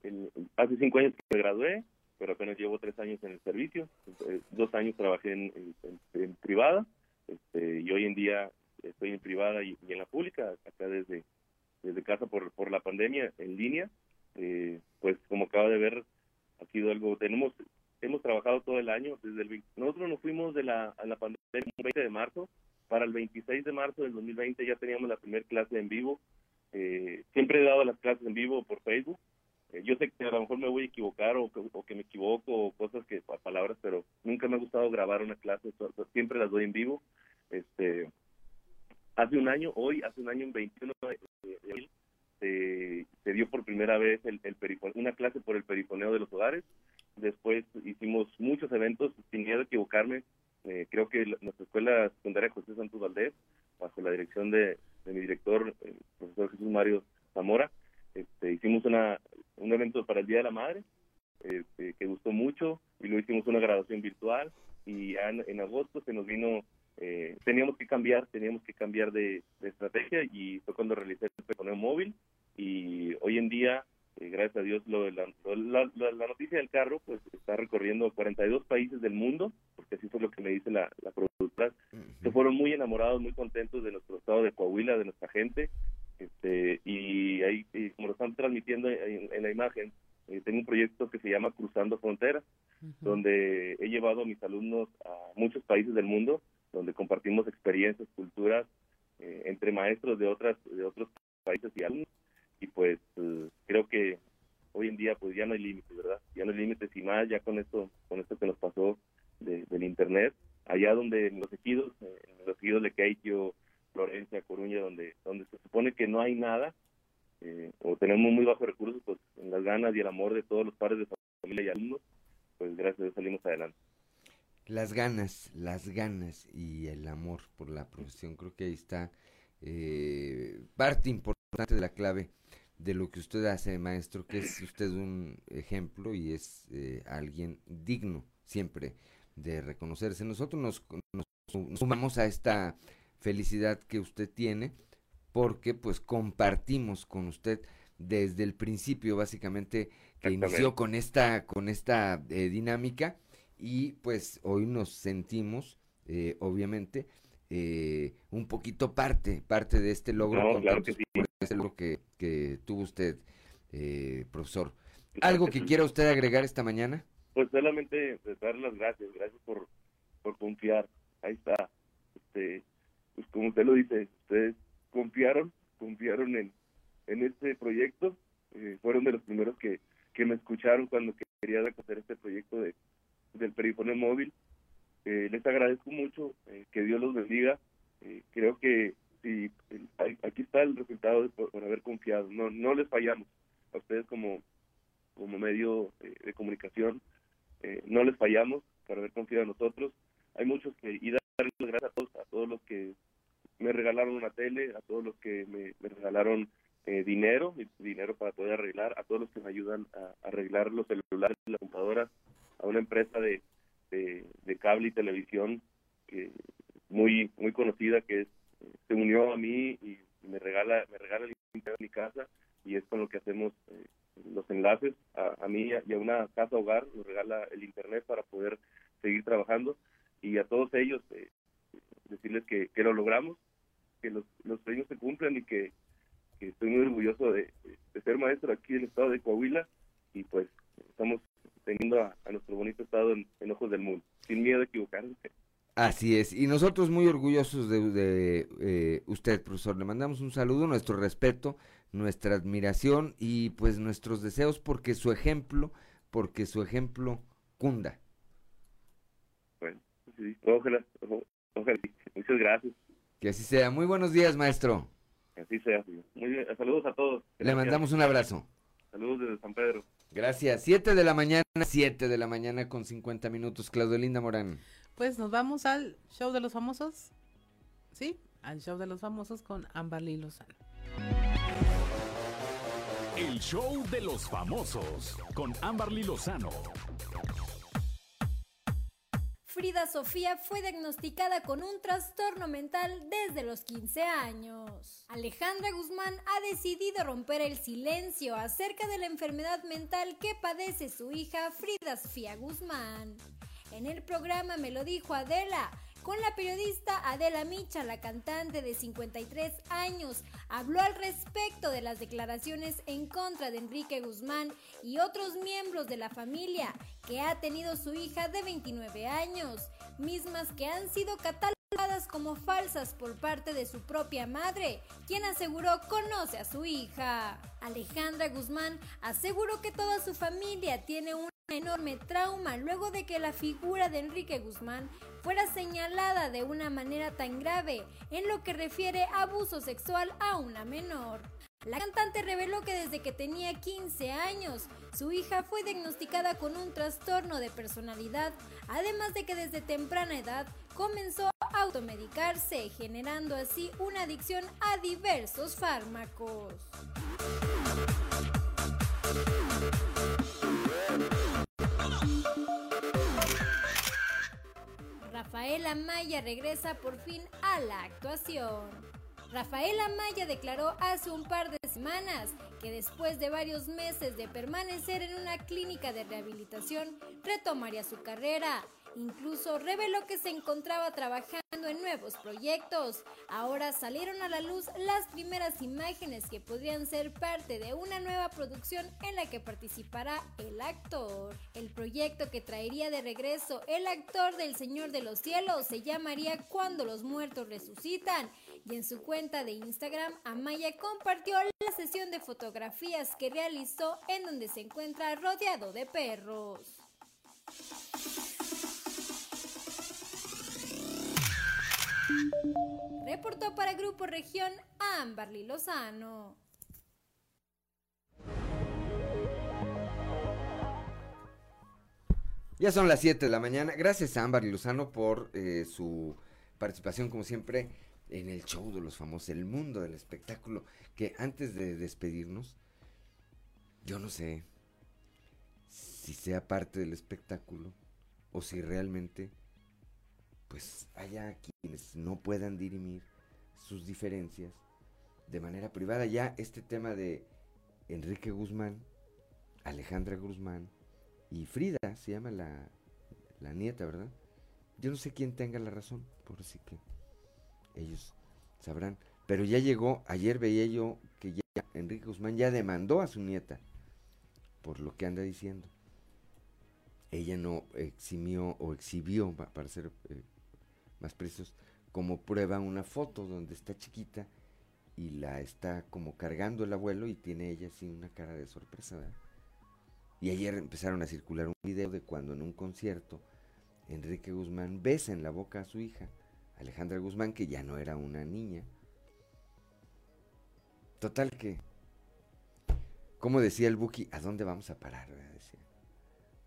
el- hace cinco años que me gradué, pero apenas llevo tres años en el servicio. Eh, dos años trabajé en, en- privada este, y hoy en día estoy en privada y, en la pública, acá desde, desde casa por, por la pandemia en línea. Eh, pues como acaba de ver, ha sido algo, tenemos, hemos trabajado todo el año, desde el 20 nosotros nos fuimos de la, a la pandemia el 20 de marzo, para el 26 de marzo del 2020 ya teníamos la primera clase en vivo. Eh, siempre he dado las clases en vivo por Facebook. Eh, yo sé que a lo mejor me voy a equivocar o que, o que me equivoco o cosas que, pa- palabras, pero nunca me ha gustado grabar una clase, siempre las doy en vivo. Este, hace un año, hoy, hace un año, en 21 de se, dio por primera vez el, el perifone- una clase por el perifoneo de los hogares. Después hicimos muchos eventos, sin miedo a equivocarme. Eh, creo que nuestra escuela secundaria José Santos Valdés, bajo la dirección de, de mi director, el profesor Jesús Mario Zamora, este, hicimos una, un evento para el Día de la Madre, este, que gustó mucho, y luego hicimos una graduación virtual, y en, en agosto se nos vino, eh, teníamos que cambiar, teníamos que cambiar de, de estrategia, y fue cuando realicé el telefoneo móvil, y hoy en día, eh, gracias a Dios, lo la, la, la- la noticia del carro, pues está recorriendo 42 países del mundo, porque así fue lo que me dice la, la productora, se fueron muy enamorados, muy contentos de nuestro estado de Coahuila, de nuestra gente, este, y ahí, y como lo están transmitiendo en, en la imagen, eh, tengo un proyecto que se llama Cruzando Fronteras, donde he llevado a mis alumnos a muchos países del mundo, donde compartimos experiencias, culturas, eh, entre maestros de otras de otros países y alumnos, y pues eh, creo que hoy en día pues ya no hay límites, ¿verdad? Ya no hay límites y más ya con esto, con esto que nos pasó de- del internet, allá donde en los ejidos, eh, en los ejidos de Keitio, Florencia, Coruña, donde, donde se supone que no hay nada, eh, o tenemos muy bajos recursos, pues las ganas y el amor de todos los padres de familia y alumnos, pues gracias a Dios salimos adelante. Las ganas, las ganas y el amor por la profesión, creo que ahí está eh, parte importante de la clave de lo que usted hace, maestro, que es usted un ejemplo y es eh, alguien digno siempre de reconocerse. Nosotros nos, nos nos sumamos a esta felicidad que usted tiene porque pues compartimos con usted desde el principio básicamente que inició con esta con esta eh, dinámica y pues hoy nos sentimos eh, obviamente eh, un poquito parte parte de este logro No, claro que contentos sí. por este logro que, que tuvo usted eh, profesor algo que quiera usted agregar esta mañana Pues solamente pues, dar las gracias, gracias por, por confiar. Ahí está. Como usted lo dice, ustedes confiaron, confiaron en, en este proyecto. eh, fueron de los primeros que, que me escucharon cuando quería hacer este proyecto de, del perifoneo móvil. Eh, les agradezco mucho, eh, que Dios los bendiga. Eh, creo que sí, aquí está el resultado de por, haber confiado. No, no les fallamos a ustedes como, como medio eh, de comunicación. no les fallamos por haber confiado en nosotros. Hay muchos que, y dar las gracias a todos, a todos los que me regalaron una tele, a todos los que me, regalaron eh, dinero, dinero para poder arreglar, a todos los que me ayudan a, arreglar los celulares las computadoras, a una empresa de, de, de cable y televisión que muy muy conocida que es, se unió a mí y me regala me regala el internet en mi casa y es con lo que hacemos eh, los enlaces a, a mí y a una casa hogar nos regala el internet para poder seguir trabajando y a todos ellos eh, decirles que, que lo logramos que los, los sueños se cumplan y que, que estoy muy orgulloso de, de ser maestro aquí en el estado de Coahuila y pues estamos representando a, nuestro bonito estado en, ojos del mundo, sin miedo a equivocarse. Así es, y nosotros muy orgullosos de, eh, usted, profesor. Le mandamos un saludo, nuestro respeto, nuestra admiración y pues nuestros deseos porque su ejemplo, porque su ejemplo cunda. Bueno, sí, ojalá, ojalá, muchas gracias. Que así sea. Muy buenos días, maestro. Que así sea. Muy bien. Saludos a todos. Le mandamos un abrazo. Saludos desde San Pedro. Gracias. Siete de la mañana, siete de la mañana con 50 minutos. Claudelinda Morán. Pues nos vamos al show de los famosos. ¿Sí? Al show de los famosos con Amberly Lozano. El show de los famosos con Amberly Lozano. Frida Sofía fue diagnosticada con un trastorno mental desde los 15 años. Alejandra Guzmán ha decidido romper el silencio acerca de la enfermedad mental que padece su hija Frida Sofía Guzmán. En el programa me lo dijo Adela. Con la periodista Adela Micha, la cantante de 53 años, habló al respecto de las declaraciones en contra de Enrique Guzmán y otros miembros de la familia que ha tenido su hija de 29 años, mismas que han sido catalogadas como falsas por parte de su propia madre, quien aseguró conoce a su hija. Alejandra Guzmán aseguró que toda su familia tiene un enorme trauma luego de que la figura de Enrique Guzmán fuera señalada de una manera tan grave en lo que refiere a abuso sexual a una menor. La cantante reveló que desde que tenía 15 años, su hija fue diagnosticada con un trastorno de personalidad, además de que desde temprana edad comenzó a automedicarse, generando así una adicción a diversos fármacos. Rafaela Maya regresa por fin a la actuación. Rafaela Maya declaró hace un par de semanas que después de varios meses de permanecer en una clínica de rehabilitación retomaría su carrera Incluso reveló que se encontraba trabajando en nuevos proyectos. Ahora salieron a la luz las primeras imágenes que podrían ser parte de una nueva producción en la que participará el actor. El proyecto que traería de regreso el actor del Señor de los Cielos se llamaría Cuando los muertos resucitan y en su cuenta de Instagram Amaya compartió la sesión de fotografías que realizó en donde se encuentra rodeado de perros. Reportó para Grupo Región Amberly Lozano. Ya son las 7 de la mañana. Gracias a Amberly Lozano por eh, su participación, como siempre, en el show de los famosos, el mundo del espectáculo. Que antes de despedirnos, yo no sé si sea parte del espectáculo o si realmente pues haya quienes no puedan dirimir sus diferencias de manera privada. Ya este tema de Enrique Guzmán, Alejandra Guzmán y Frida, se llama la, la nieta, ¿verdad? Yo no sé quién tenga la razón, por así que ellos sabrán. Pero ya llegó, ayer veía yo que ya Enrique Guzmán ya demandó a su nieta por lo que anda diciendo. Ella no eximió o exhibió, para ser eh, más precios, como prueba una foto donde está chiquita y la está como cargando el abuelo y tiene ella así una cara de sorpresa. Y ayer empezaron a circular un video de cuando en un concierto Enrique Guzmán besa en la boca a su hija, Alejandra Guzmán, que ya no era una niña. Total que, como decía el Buki, ¿a dónde vamos a parar? Decía,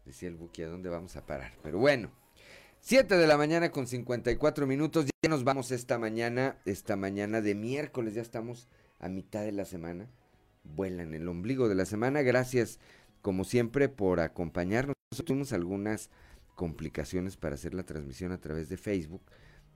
decía el Buki, ¿a dónde vamos a parar? Pero bueno, 7 de la mañana con 54 minutos. Ya nos vamos esta mañana, esta mañana de miércoles. Ya estamos a mitad de la semana. Vuelan el ombligo de la semana. Gracias, como siempre, por acompañarnos. Tuvimos algunas complicaciones para hacer la transmisión a través de Facebook.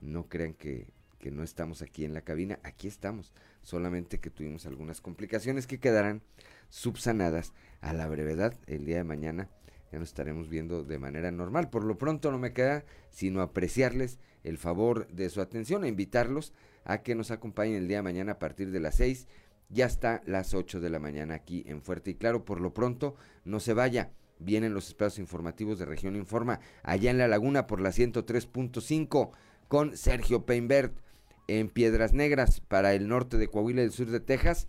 No crean que, que no estamos aquí en la cabina. Aquí estamos. Solamente que tuvimos algunas complicaciones que quedarán subsanadas a la brevedad el día de mañana ya nos estaremos viendo de manera normal. Por lo pronto no me queda sino apreciarles el favor de su atención e invitarlos a que nos acompañen el día de mañana a partir de las 6. Ya está las 8 de la mañana aquí en Fuerte y Claro. Por lo pronto no se vaya. vienen los espacios informativos de Región Informa, allá en La Laguna por la 103.5 con Sergio Peinbert, en Piedras Negras para el norte de Coahuila y el sur de Texas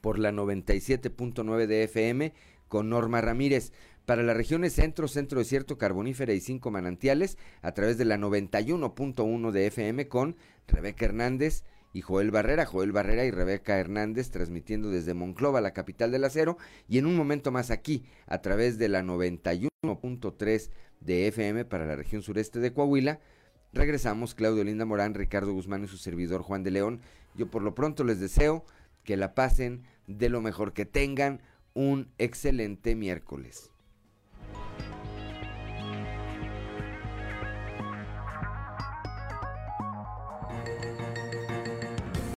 por la 97.9 de FM con Norma Ramírez. Para las regiones centro, centro desierto, carbonífera y cinco manantiales a través de la 91.1 de FM con Rebeca Hernández y Joel Barrera, Joel Barrera y Rebeca Hernández transmitiendo desde Monclova, la capital del acero, y en un momento más aquí a través de la 91.3 de FM para la región sureste de Coahuila. Regresamos, Claudio Linda Morán, Ricardo Guzmán y su servidor Juan de León. Yo por lo pronto les deseo que la pasen de lo mejor, que tengan un excelente miércoles.